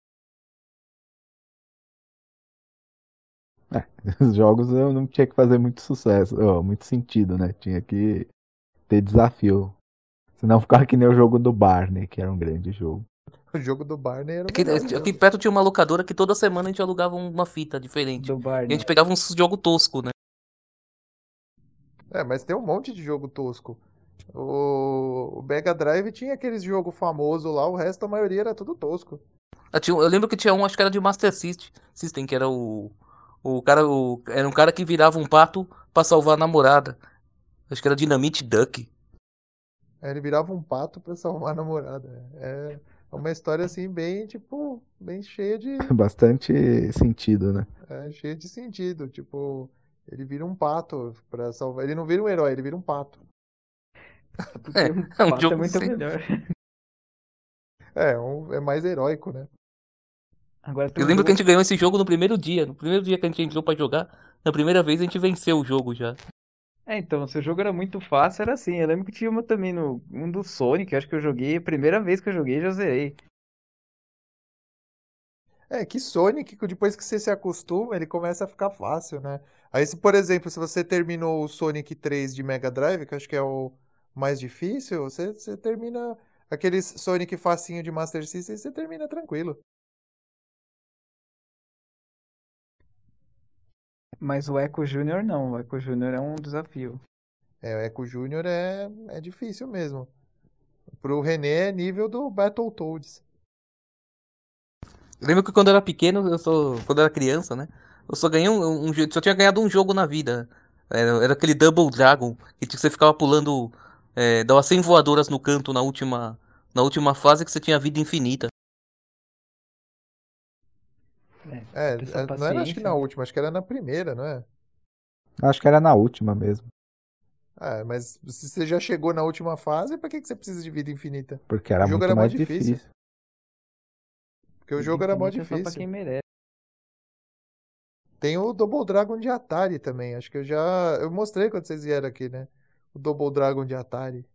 É, <laughs> os jogos eu não tinha que fazer muito sucesso, oh, muito sentido, né? Tinha que ter desafio. Senão <laughs> ficava que nem o jogo do Barney, que era um grande jogo.
O jogo do Barney era.
Aqui,
melhor,
aqui perto tinha uma locadora que toda semana a gente alugava uma fita diferente.
Do Barney.
E a gente pegava um jogo tosco, né?
É, mas tem um monte de jogo tosco. O, o Mega Drive tinha aqueles jogo famoso lá, o resto a maioria era tudo tosco.
Eu, tinha- eu lembro que tinha um, acho que era de Master System, System que era o. O cara. O, era um cara que virava um pato pra salvar a namorada. Acho que era Dynamite Duck.
Aí ele virava um pato pra salvar a namorada. É uma história assim, bem, tipo, bem cheia de. <laughs>
Bastante sentido, né?
É, cheia de sentido. Tipo, ele vira um pato pra salvar. Ele não vira um herói, ele vira um pato. <laughs>
É,
um
é um
pato
jogo
é muito melhor. <laughs> <laughs>
É, um, é mais heróico, né?
Agora
Eu
um
lembro que a
jogo-
gente ganhou esse jogo no primeiro dia. No primeiro dia que a gente entrou pra jogar, na primeira vez a gente venceu o jogo já.
É, então, se o jogo era muito fácil, era assim. Eu lembro que tinha uma também no. Um do Sonic, acho que eu joguei. A primeira vez que eu joguei, já zerei.
É, que Sonic, depois que você se acostuma, ele começa a ficar fácil, né? Aí, se, por exemplo, se você terminou o Sonic 3 de Mega Drive, que acho que é o mais difícil, você, você termina aquele Sonic facinho de Master System, você termina tranquilo.
Mas o Echo Junior não. O Echo Junior é um desafio.
É, o Echo Junior é, é difícil mesmo. Pro René é nível do Battletoads.
Eu lembro que quando eu era pequeno, eu sou. Quando eu era criança, né? Eu só ganhei um, um só tinha ganhado um jogo na vida. Era, era aquele Double Dragon, que você ficava pulando. É, dava 100 voadoras no canto na última. Na última fase que você tinha vida infinita.
É, é, não era acho que na última, acho que era na primeira, não é?
Acho que era na última mesmo.
Ah, mas se você já chegou na última fase, pra que, que você precisa de vida infinita?
Porque era
O jogo
muito
era mó
mais
difícil.
difícil.
Porque o jogo era mó
é só pra
difícil.
quem merece.
Tem o Double Dragon de Atari também. Acho que eu já. Eu mostrei quando vocês vieram aqui, né? O Double Dragon de Atari.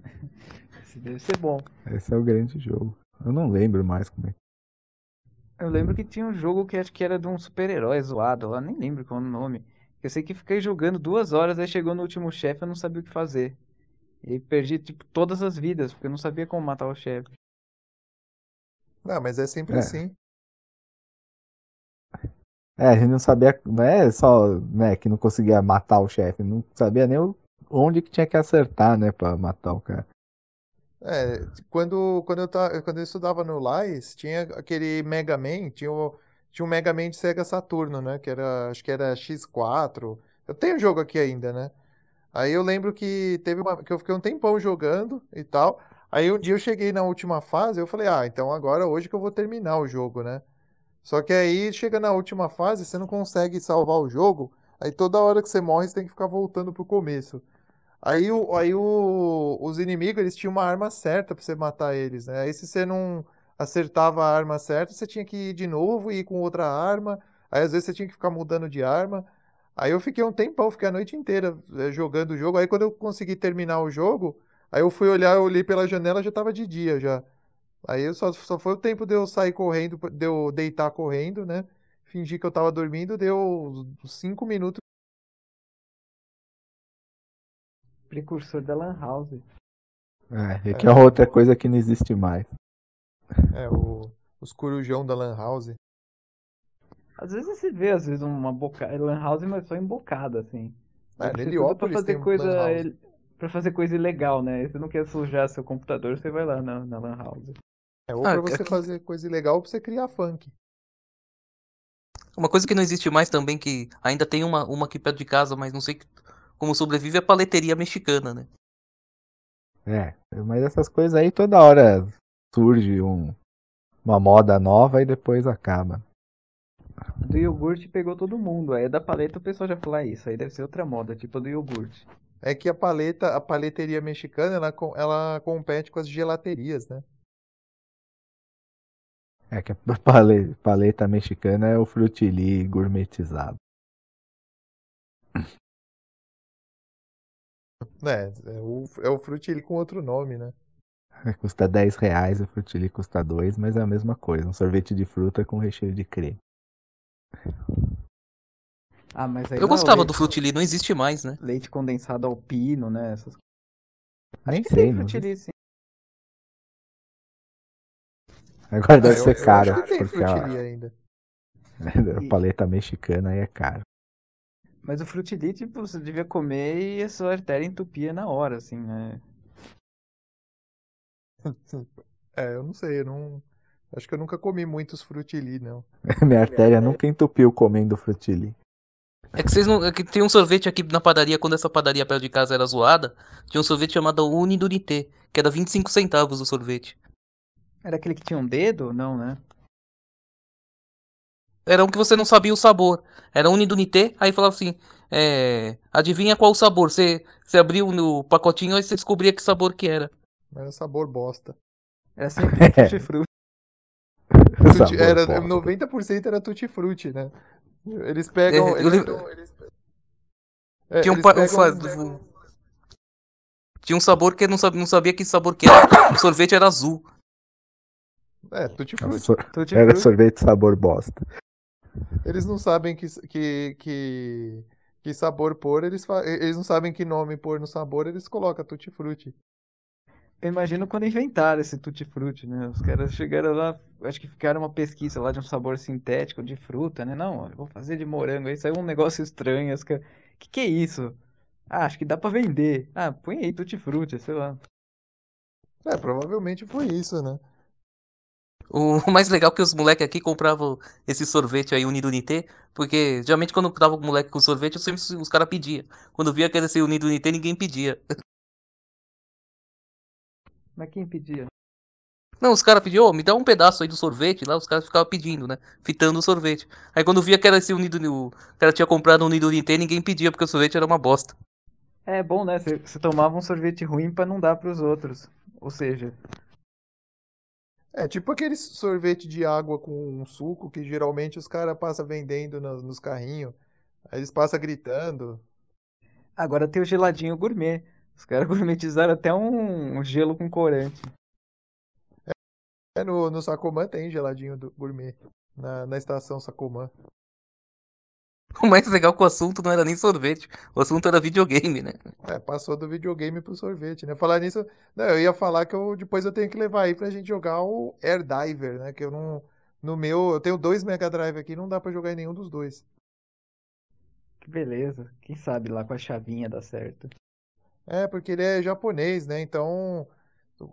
<laughs>
Esse deve ser bom.
Esse é o grande jogo. Eu não lembro mais como é.
Eu lembro que tinha um jogo que acho que era de um super-herói zoado lá, nem lembro qual é o nome. Eu sei que fiquei jogando duas horas, aí chegou no último chefe eu não sabia o que fazer. E perdi, tipo, todas as vidas, porque eu não sabia como matar o chefe.
Não, mas é sempre
É.
assim.
É, a gente não sabia, não é só, né, que não conseguia matar o chefe, não sabia nem onde que tinha que acertar, né, pra matar o cara.
É, quando, quando, eu ta- quando eu estudava no Lais, tinha aquele Mega Man, tinha, o, tinha um Mega Man de Sega Saturno, né? Que era, acho que era X4. Eu tenho o jogo aqui ainda, né? Aí eu lembro que teve uma, que eu fiquei um tempão jogando e tal. Aí um dia eu cheguei na última fase, eu falei, ah, então agora hoje que eu vou terminar o jogo, né? Só que aí chega na última fase, você não consegue salvar o jogo, aí toda hora que você morre, você tem que ficar voltando pro começo. Aí, o, aí o, os inimigos, eles tinham uma arma certa pra você matar eles, né? Aí se você não acertava a arma certa, você tinha que ir de novo e ir com outra arma. Aí às vezes você tinha que ficar mudando de arma. Aí eu fiquei um tempão, fiquei a noite inteira eh, jogando o jogo. Aí quando eu consegui terminar o jogo, aí eu fui olhar, eu olhei pela janela, já tava de dia já. Aí só, só foi o tempo de eu sair correndo, de eu deitar correndo, né? Fingir que eu tava dormindo, deu uns cinco minutos.
Precursor da Lan House.
É, e que é outra coisa que não existe mais.
É, o, os corujão da Lan House.
Às vezes você vê, às vezes, uma boca... Lan House, mas só embocada, assim.
É, Heliópolis
fazer
tem
coisa
Lan House.
Pra fazer coisa ilegal, né? Você não quer sujar seu computador, você vai lá na, na Lan House.
É, ou
Ah,
pra você
aqui-
fazer coisa ilegal ou pra você criar funk.
Uma coisa que não existe mais também, que ainda tem uma, uma aqui perto de casa, mas não sei como sobrevive, é a paleteria mexicana, né?
É, mas essas coisas aí toda hora surge um, uma moda nova e depois acaba.
Do iogurte pegou todo mundo. Aí da paleta o pessoal já falou, ah, isso aí deve ser outra moda, tipo a do iogurte.
É que a paleta, a paleteria mexicana, ela, ela compete com as gelaterias, né?
É que a <laughs> paleta, paleta mexicana é o frutili gourmetizado.
É, é o, é o frutili com outro nome, né?
Custa 10 reais, o frutili custa 2, mas é a mesma coisa. Um sorvete de fruta com recheio de creme.
Ah, mas aí
Eu gostava
leite-
do frutili, não existe mais, né?
Leite condensado alpino, né? Essas... Acho
Nem
que
sei,
tem frutili, sim.
Agora deve
Ah, eu-
ser
eu
caro,
acho que tem
porque a,
ainda. <laughs>
a paleta mexicana aí é caro.
Mas o frutili, tipo, você devia comer e a sua artéria entupia na hora, assim, né? <laughs>
É, eu não sei, eu não. Acho que eu nunca comi muitos frutili, não. <laughs>
Minha artéria nunca entupiu comendo frutili.
É que vocês não. É que tem um sorvete aqui na padaria, quando essa padaria perto de casa era zoada, tinha um sorvete chamado Unidunité, que era 25 centavos o sorvete.
Era aquele que tinha um dedo? Não, né?
Era um que você não sabia o sabor. Era Unidunité, aí falava assim, é, adivinha qual o sabor. Você, você abriu no pacotinho e você descobria que sabor que era.
Era sabor bosta.
Era sempre <laughs> tutti-frutti.
Era,
bosta.
90% era tutti-frutti, né? Eles pegam.
É, eu
eles,
lembro-
eles- é,
Tinha um,
eles
pa- um
pegam-
Tinha um sabor que eu não sabia, não sabia que sabor que era. O sorvete era azul.
É, tutti-frutti.
Sor- Era
Tutti-frutti.
sorvete sabor bosta.
Eles não sabem que, que, que, que sabor pôr, eles, fa- eles não sabem que nome pôr no sabor, eles colocam tutti-frutti.
Eu imagino quando inventaram esse tutti-frutti, né? Os caras chegaram lá, acho que ficaram uma pesquisa lá de um sabor sintético de fruta, né? Não, vou fazer de morango. Aí saiu um negócio estranho. Os caras, que que é isso? Ah, acho que dá pra vender. Ah, põe aí tutti-frutti, sei lá.
É, provavelmente foi isso, né?
O <laughs> mais legal é que os moleques aqui compravam esse sorvete aí, Unidunité, porque geralmente quando tava o moleque com sorvete, eu sempre, os caras pediam. Quando via que era esse Unidunité, ninguém pedia. <laughs>
Mas quem pedia?
Não, os caras pediam, ô, me dá um pedaço aí do sorvete, lá os caras ficavam pedindo, né? Fitando o sorvete. Aí quando via que era esse Unido, o cara tinha comprado um Unidunité, ninguém pedia, porque o sorvete era uma bosta.
É bom, né? Você tomava um sorvete ruim pra não dar pros outros. Ou seja,
É tipo aquele sorvete de água com um suco que geralmente os caras passam vendendo nos, nos carrinhos. Aí eles passam gritando.
agora tem o geladinho gourmet. Os caras <laughs> gourmetizaram até um, gelo com corante.
É no, no Sacomã tem geladinho do gourmet. Na, na estação Sacomã.
O mais legal é que o assunto não era nem sorvete, o assunto era videogame, né?
É, passou do videogame pro sorvete, né? Falar nisso, não, eu ia falar que eu, depois eu tenho que levar aí pra gente jogar o Air Diver, né? Que eu não. No meu, eu tenho dois Mega Drive aqui, não dá pra jogar em nenhum dos dois.
Que beleza. Quem sabe lá com a chavinha dá certo.
É, porque ele é japonês, né? Então,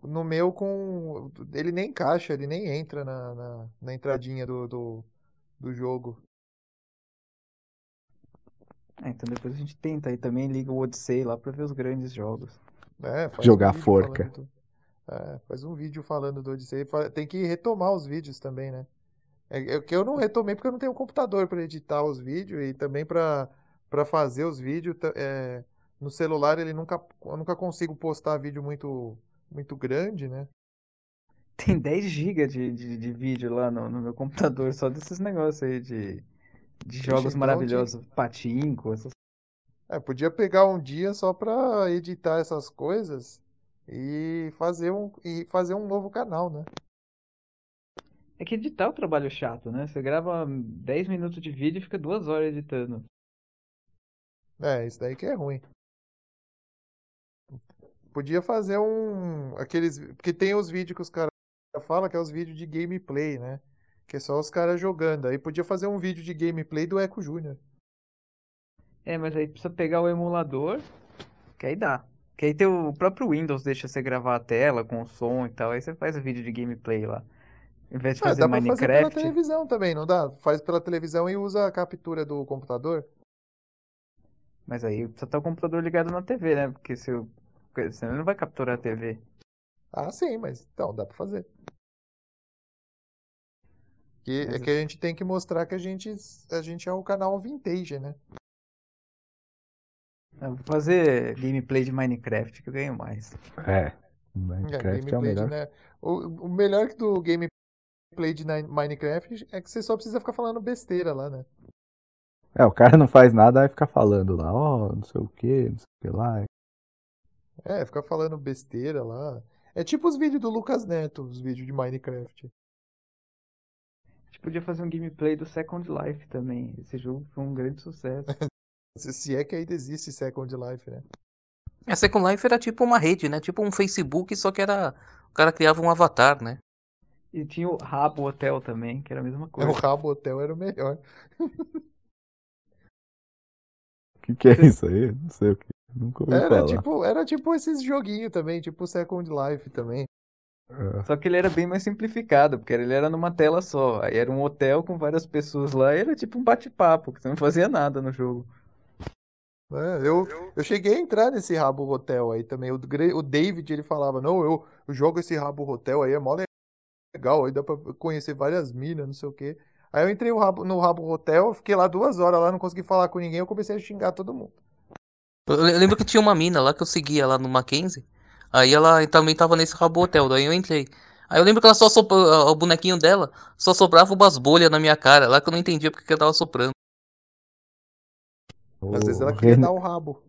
no meu, com. Ele nem encaixa, ele nem entra na, na, na entradinha do, do, do jogo.
Ah, então depois a gente tenta aí também, liga o Odyssey lá pra ver os grandes jogos.
É, faz
Jogar
um
forca.
do- é, faz um vídeo falando do Odyssey. Tem que retomar os vídeos também, né? É, é que eu não retomei porque eu não tenho computador para editar os vídeos e também para para fazer os vídeos. é, no celular ele nunca, eu nunca consigo postar vídeo muito muito grande, né? <laughs>
Tem 10 GB de, de, de vídeo lá no, no meu computador, só desses negócios aí de, de jogos
então
maravilhosos. Patinco, essas
É, podia pegar um dia só para editar essas coisas e fazer um e fazer um novo canal, né?
É que editar é um trabalho chato, né? Você grava 10 minutos de vídeo e fica duas horas editando.
É, isso daí que é ruim. Podia fazer um. Aqueles. Porque tem os vídeos que os caras falam que é os vídeos de gameplay, né? Que é só os caras jogando. Aí podia fazer um vídeo de gameplay do Eco Júnior.
É, mas aí precisa pegar o emulador, que aí dá. Que aí tem o próprio Windows deixa você gravar a tela com o som e tal, aí você faz o vídeo de gameplay lá. Em vez de
Ah,
fazer
dá pra fazer pela
Minecraft.
televisão também, não dá? Faz pela televisão e usa a captura do computador.
Mas aí precisa estar o computador ligado na TV, né? Porque se eu... porque senão ele não vai capturar a TV.
Ah, sim, mas então dá pra fazer. Que,
Mas
é que a gente tem que mostrar que a gente, a gente é o canal vintage, né?
vou fazer gameplay de Minecraft que eu ganho mais.
É.
É,
Minecraft é o
gameplay de,
melhor.
né? O, o melhor do gameplay de Minecraft é que você só precisa ficar falando besteira lá, né?
É, o cara não faz nada, vai ficar falando lá, ó, não sei o que, não sei o que lá.
É, ficar falando besteira lá. É tipo os vídeos do Lucas Neto, os vídeos de Minecraft.
A gente podia fazer um gameplay do Second Life também. Esse jogo foi um grande sucesso. <laughs>
Se, é que ainda existe Second Life, né?
A Second Life era tipo uma rede, né? Tipo um Facebook, só que era. O cara criava um avatar, né?
E tinha o Rabo Hotel também, que era a mesma
O
coisa.
Rabo Hotel era o melhor.
O <laughs> que, que é isso aí? Não sei o que. Nunca ouvi
Era
falar.
tipo, era tipo esses joguinhos também, tipo Second Life também.
É.
Só que ele era bem mais simplificado, porque ele era numa tela só. Aí era um hotel com várias pessoas lá, e era tipo um bate-papo, que você não fazia nada no jogo.
É, eu, eu cheguei a entrar nesse Rabo Hotel aí também. O, o David, ele falava, não, eu, eu jogo esse Rabo Hotel aí, é mó legal, aí dá pra conhecer várias minas, não sei o quê. Aí eu entrei no Rabo, no Rabo Hotel, fiquei lá duas horas lá, não consegui falar com ninguém, eu comecei a xingar todo mundo.
Eu le- lembro que tinha uma mina lá que eu seguia lá no Mackenzie. Aí ela também tava nesse rabo hotel, daí eu entrei. Aí eu lembro que ela só soprava, o bonequinho dela só soprava umas bolhas na minha cara, lá que eu não entendia porque que ela tava soprando.
Às vezes ela
O
queria
René-
dar o rabo.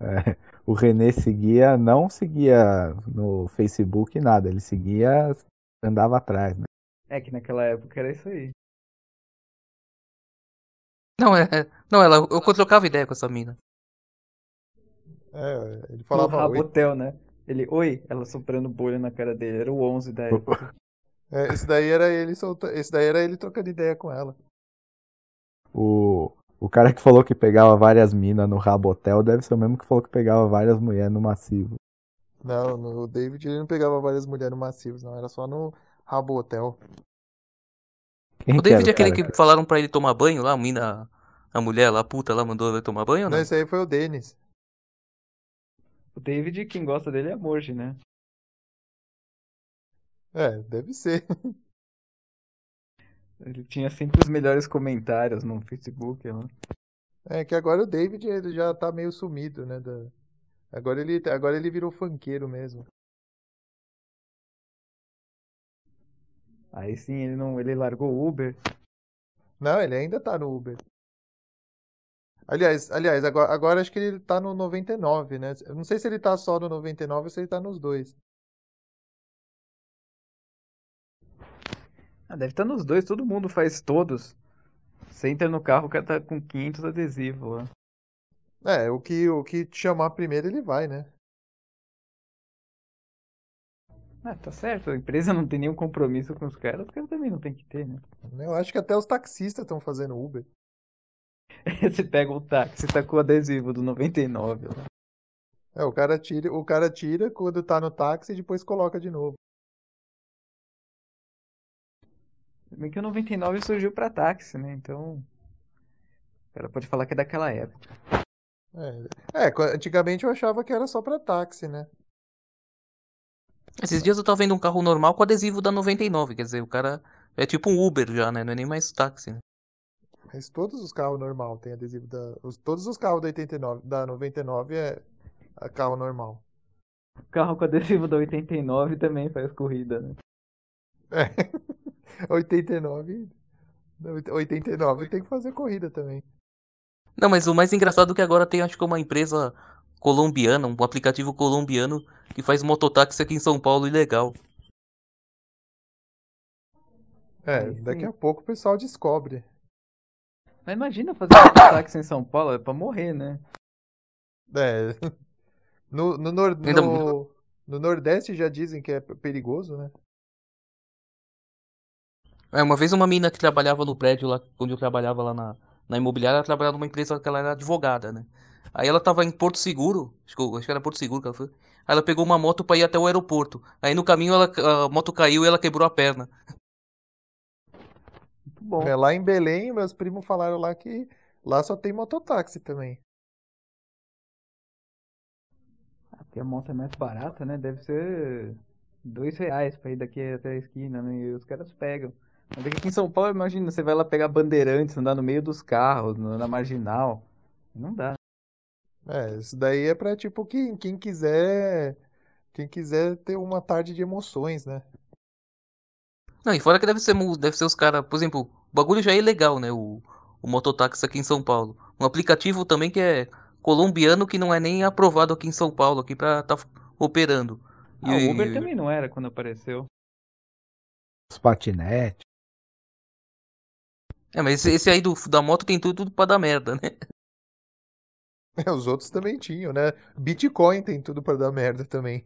É, o René seguia, não seguia no Facebook nada, ele seguia, andava atrás, né?
É que naquela época era isso aí.
Não, é. é- Não, ela, eu trocava ideia com essa mina.
É, ele
O
falava,
Rabo
oi.
Hotel, né? Ele, oi, ela soprando bolha na cara dele. Era o 11 da época. <laughs>
É, esse daí era ele solta... esse daí era ele trocando ideia com ela.
O, o cara que falou que pegava várias minas no Rabotel deve ser o mesmo que falou que pegava várias mulheres no massivo.
Não, no, o David ele não pegava várias mulheres massivas, não, era só no Rabo Hotel.
Quem
O
que
David é aquele
cara
que falaram pra ele tomar banho lá, a mina. A mulher lá, a puta lá, mandou ele tomar banho ou
Não,
não?
esse aí foi o Denis.
O David, quem gosta dele é a Morge, né?
É, deve ser. <laughs>
Ele tinha sempre os melhores comentários no Facebook. Né?
É que agora o David ele já tá meio sumido, né? da- Agora ele, agora ele virou funkeiro mesmo.
Aí sim, ele não, ele largou o Uber.
Não, ele ainda tá no Uber. Aliás, aliás, agora, agora acho que ele tá no 99, né? Eu não sei se ele tá só no 99 ou se ele tá nos dois.
Ah, deve estar nos dois, todo mundo faz todos. Você entra no carro, o cara tá com 500 adesivos lá.
É, o que, o que te chamar primeiro ele vai, né?
Ah, tá certo, a empresa não tem nenhum compromisso com os caras, os caras também não tem que ter, né?
Eu acho que até os taxistas estão fazendo Uber. <laughs>
Você pega o táxi, tá com o adesivo do 99 lá.
É, o cara tira, o cara tira quando tá no táxi e depois coloca de novo.
Bem que o 99 surgiu pra táxi, né? Então. O cara pode falar que é daquela época.
É, é, antigamente eu achava que era só pra táxi, né?
Esses dias eu tava vendo um carro normal com adesivo da 99, quer dizer, o cara é tipo um Uber já, né? Não é nem mais táxi, né?
Mas todos os carros normal têm adesivo da. os- todos os carros da 89, da 99 é a carro normal.
Carro com adesivo da 89 também faz corrida, né?
É. <laughs> 89. 89 tem que fazer corrida também.
Não, mas o mais engraçado é que agora tem, acho que uma empresa colombiana, um aplicativo colombiano que faz mototáxi aqui em São Paulo ilegal.
É, daqui a pouco o pessoal descobre.
Mas imagina fazer um táxi em São Paulo, é pra morrer, né?
É. <laughs> No, no, nor- no, no Nordeste já dizem que é perigoso, né?
É, uma vez uma mina que trabalhava no prédio lá, onde eu trabalhava lá na, na imobiliária, ela trabalhava numa empresa que ela era advogada, né? Aí ela tava em Porto Seguro, acho que, acho que era Porto Seguro que ela foi. Aí ela pegou uma moto pra ir até o aeroporto. Aí no caminho ela, a moto caiu e ela quebrou a perna.
Muito bom.
É, lá em Belém, meus primos falaram lá que lá só tem mototáxi também.
Porque a moto é mais barata, né? Deve ser dois reais pra ir daqui até a esquina, né? E os caras pegam. Mas aqui em São Paulo, imagina, você vai lá pegar bandeirantes, andar no meio dos carros, na marginal. Não dá.
É, isso daí é pra, tipo, quem, quem quiser. Quem quiser ter uma tarde de emoções, né?
Não, e fora que deve ser, deve ser os caras, por exemplo, o bagulho já é ilegal, né? O, o mototáxi aqui em São Paulo. Um aplicativo também que é colombiano que não é nem aprovado aqui em São Paulo, aqui pra tá operando.
Ah, e, o Uber também não era quando apareceu.
Os patinetes.
É, mas esse, esse aí do, da moto tem tudo, tudo pra dar merda, né? <laughs>
É, os outros também tinham, né? Bitcoin tem tudo para dar merda também.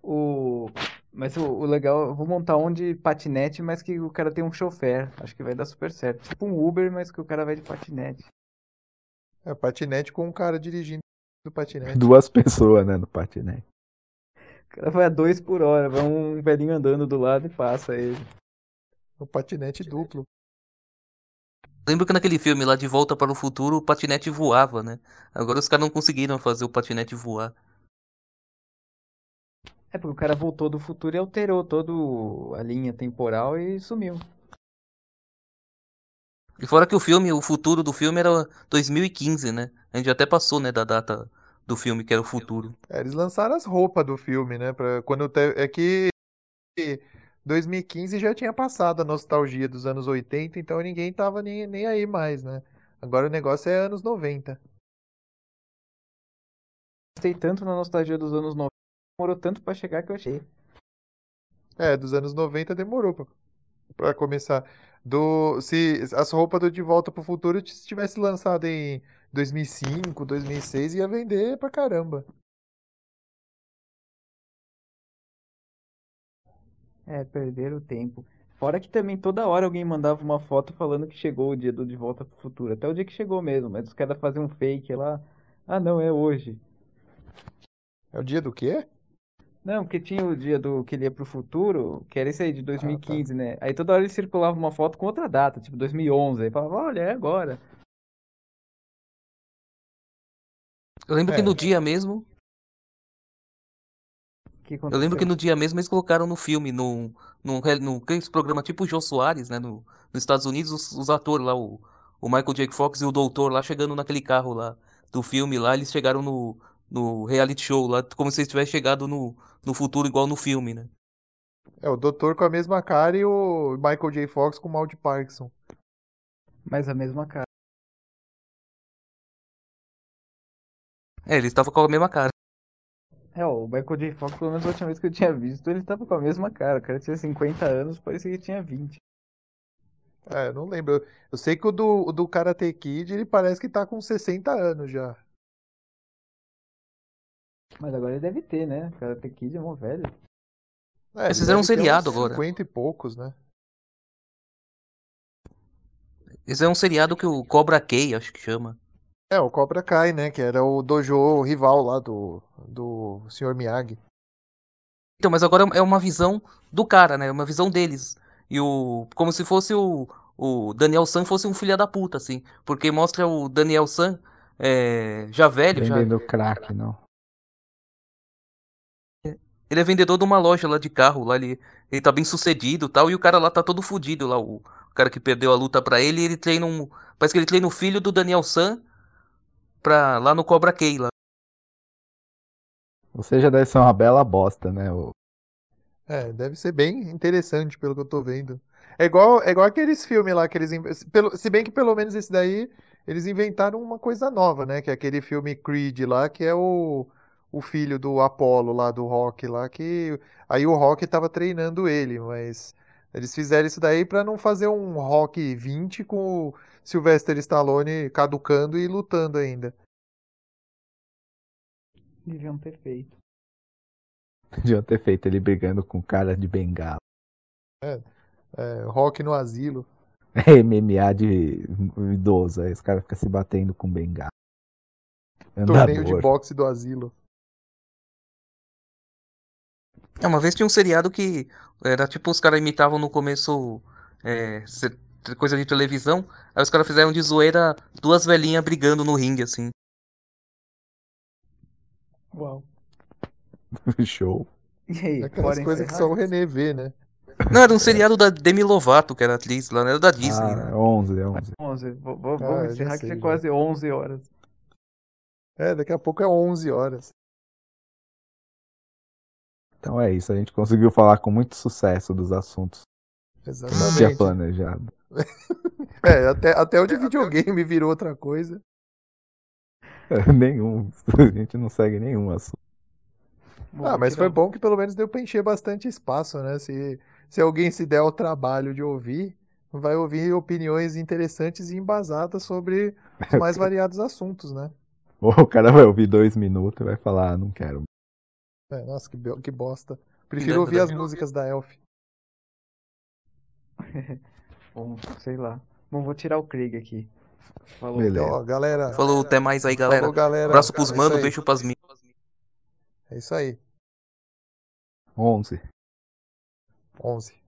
O... Mas o, o, legal, eu vou montar um de patinete, mas que o cara tem um chofer. Acho que vai dar super certo. Tipo um Uber, mas que o cara vai de patinete.
É, patinete com um cara dirigindo o patinete.
Duas pessoas, né, no patinete.
O cara vai a dois por hora, vai um velhinho andando do lado e passa ele.
O patinete duplo.
Lembro que naquele filme lá de Volta para o Futuro o patinete voava, né? Agora os caras não conseguiram fazer o patinete voar.
É porque o cara voltou do futuro e alterou toda a linha temporal e sumiu.
E fora que o filme, o futuro do filme era 2015, né? A gente até passou, né, da data do filme que era o futuro.
É, eles lançaram as roupas do filme, né? Pra quando te... É que 2015 já tinha passado a nostalgia dos anos 80, então ninguém tava nem, nem aí mais, né? Agora o negócio é anos 90.
Gostei tanto na nostalgia dos anos 90, demorou tanto para chegar que eu achei.
É, dos anos 90 demorou pra, pra começar. Do, se as roupas do De Volta pro Futuro tivesse lançado em 2005, 2006, ia vender pra caramba.
É, perderam o tempo. Fora que também toda hora alguém mandava uma foto falando que chegou o dia do De Volta pro Futuro. Até o dia que chegou mesmo, mas os caras faziam um fake lá. Ah, não, é hoje.
É o dia do quê?
Não, porque tinha o dia do que ele ia pro futuro, que era esse aí, de 2015, ah, tá. né? Aí toda hora ele circulava uma foto com outra data, tipo 2011. Aí falava, olha, é agora.
Eu lembro é. que no dia mesmo Eu lembro que no dia mesmo eles colocaram no filme, no, no, no, no programa tipo o Jô Soares, né? No, nos Estados Unidos, os, os atores lá, o, o Michael J. Fox e o Doutor lá chegando naquele carro lá do filme lá, eles chegaram no, no reality show lá, como se eles tivessem chegado no, no futuro igual no filme, né?
É, o Doutor com a mesma cara e o Michael J. Fox com o mal de Parkinson.
Mas a mesma cara.
É, eles estavam com a mesma cara.
É, o Michael J. Fox, pelo menos a última vez que eu tinha visto, ele tava com a mesma cara. O cara tinha 50 anos, parecia que tinha 20.
É, não lembro. Eu sei que o do, o do Karate Kid, ele parece que tá com 60 anos já.
Mas agora ele deve ter, né? Karate Kid é um velho.
É, Eles fizeram um seriado agora.
50 e poucos, né?
Esse é um seriado que o Cobra Kai, acho que chama.
É, o Cobra Kai, né? Que era o dojo rival lá do, do Sr. Miyagi.
Então, mas agora é uma visão do cara, né? Uma visão deles. E o. Como se fosse o. O Daniel San fosse um filho da puta, assim. Porque mostra o Daniel San é, já velho.
Vendendo
já...
crack, não.
Ele é vendedor de uma loja lá de carro. Lá ele, ele tá bem sucedido tal. E o cara lá tá todo fudido lá. O, o cara que perdeu a luta pra ele. ele treina um. Parece que ele treina o filho do Daniel San pra, lá no Cobra Kai lá.
Ou seja, deve ser uma bela bosta, né? O...
É, deve ser bem interessante pelo que eu tô vendo. É igual, é igual aqueles filmes lá que eles. Pelo, se bem que pelo menos esse daí eles inventaram uma coisa nova, né? Que é aquele filme Creed lá, que é o, o filho do Apollo lá, do Rock lá, que. Aí o Rock tava treinando ele, mas. Eles fizeram isso daí para não fazer um Rock 20 com o Sylvester Stallone caducando e lutando ainda.
Deviam ter feito. <laughs>
Deviam ter feito ele brigando com cara de bengala.
É, é rock no asilo. <laughs>
MMA de idoso, aí os caras ficam se batendo com bengala.
Andador. Torneio de boxe do asilo.
É, uma vez tinha um seriado que era tipo os caras imitavam no começo é, coisa de televisão, aí os caras fizeram de zoeira duas velhinhas brigando no ringue, assim.
Uau. <laughs>
Show.
E aí,
Aquelas coisas que só o René vê, né?
Não, era um seriado da Demi Lovato, que era atriz lá, não era da Disney,
ah,
né?
11, é 11.
11. Vamos ah, encerrar que é quase 11 horas.
É, daqui a pouco é 11 horas.
Então é isso, a gente conseguiu falar com muito sucesso dos assuntos que tinha
Exatamente.
planejado. <laughs>
É, até, até o de videogame virou outra coisa. <laughs>
nenhum, <laughs> a gente não segue nenhum assunto.
Bom,
Ah, mas foi bom que pelo menos deu pra encher bastante espaço, né? Se, se alguém se der o trabalho de ouvir, vai ouvir opiniões interessantes e embasadas sobre os mais variados assuntos, né?
Ou o cara vai ouvir dois minutos e vai falar, ah, não quero.
É, nossa, que, que bosta. Prefiro ouvir as músicas da Elf. <laughs>
Bom, sei lá. Bom, vou tirar o Craig aqui. Falou.
Ó, galera.
Falou, até mais aí, galera.
Falou, galera.
Abraço pros
É
mano,
isso aí.
beijo pras minas.
É isso aí.
11.
11.